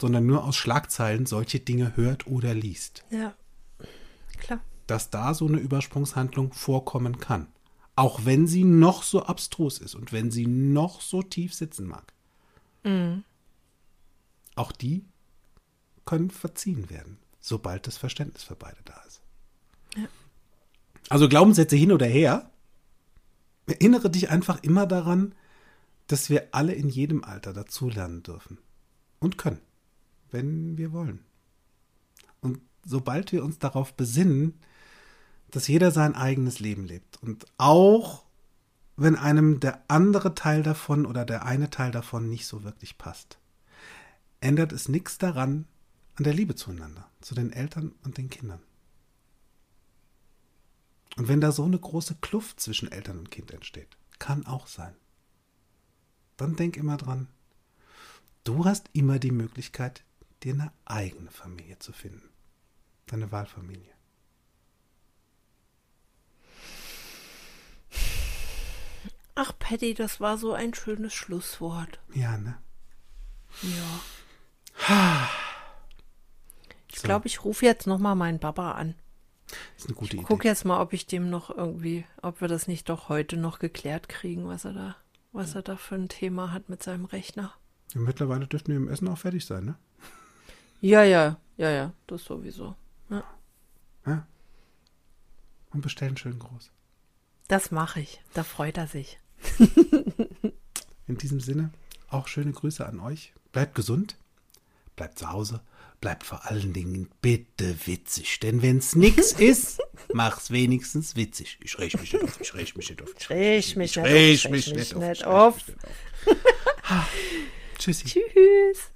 sondern nur aus Schlagzeilen solche Dinge hört oder liest. Ja. Klar. dass da so eine Übersprungshandlung vorkommen kann. Auch wenn sie noch so abstrus ist und wenn sie noch so tief sitzen mag. Auch die können verziehen werden, sobald das Verständnis für beide da ist. Also Glaubenssätze hin oder her, erinnere dich einfach immer daran, dass wir alle in jedem Alter dazulernen dürfen und können, wenn wir wollen. Und sobald wir uns darauf besinnen, dass jeder sein eigenes Leben lebt und auch wenn einem der andere Teil davon oder der eine Teil davon nicht so wirklich passt, ändert es nichts daran an der Liebe zueinander, zu den Eltern und den Kindern. Und wenn da so eine große Kluft zwischen Eltern und Kind entsteht, kann auch sein, dann denk immer dran, du hast immer die Möglichkeit, dir eine eigene Familie zu finden. Deine Wahlfamilie. Ach, Patty, das war so ein schönes Schlusswort. Ja, ne? Ja. Ich glaube, ich rufe jetzt noch mal meinen Papa an. Ist eine gute Guck Idee. jetzt mal, ob ich dem noch irgendwie, ob wir das nicht doch heute noch geklärt kriegen, was er da, was er da für ein Thema hat mit seinem Rechner. Ja, mittlerweile dürften wir im Essen auch fertig sein, ne? Ja, ja, ja, ja, das sowieso. Ja. Und bestellen schön groß. Das mache ich. Da freut er sich. In diesem Sinne, auch schöne Grüße an euch. Bleibt gesund, bleibt zu Hause bleib vor allen Dingen bitte witzig. Denn wenn's nix ist, mach's wenigstens witzig. Ich reg mich nicht auf, ich reg mich nicht auf. Ich reg mich ich nicht auf, ich reg mich nicht auf. Tschüssi. Tschüss.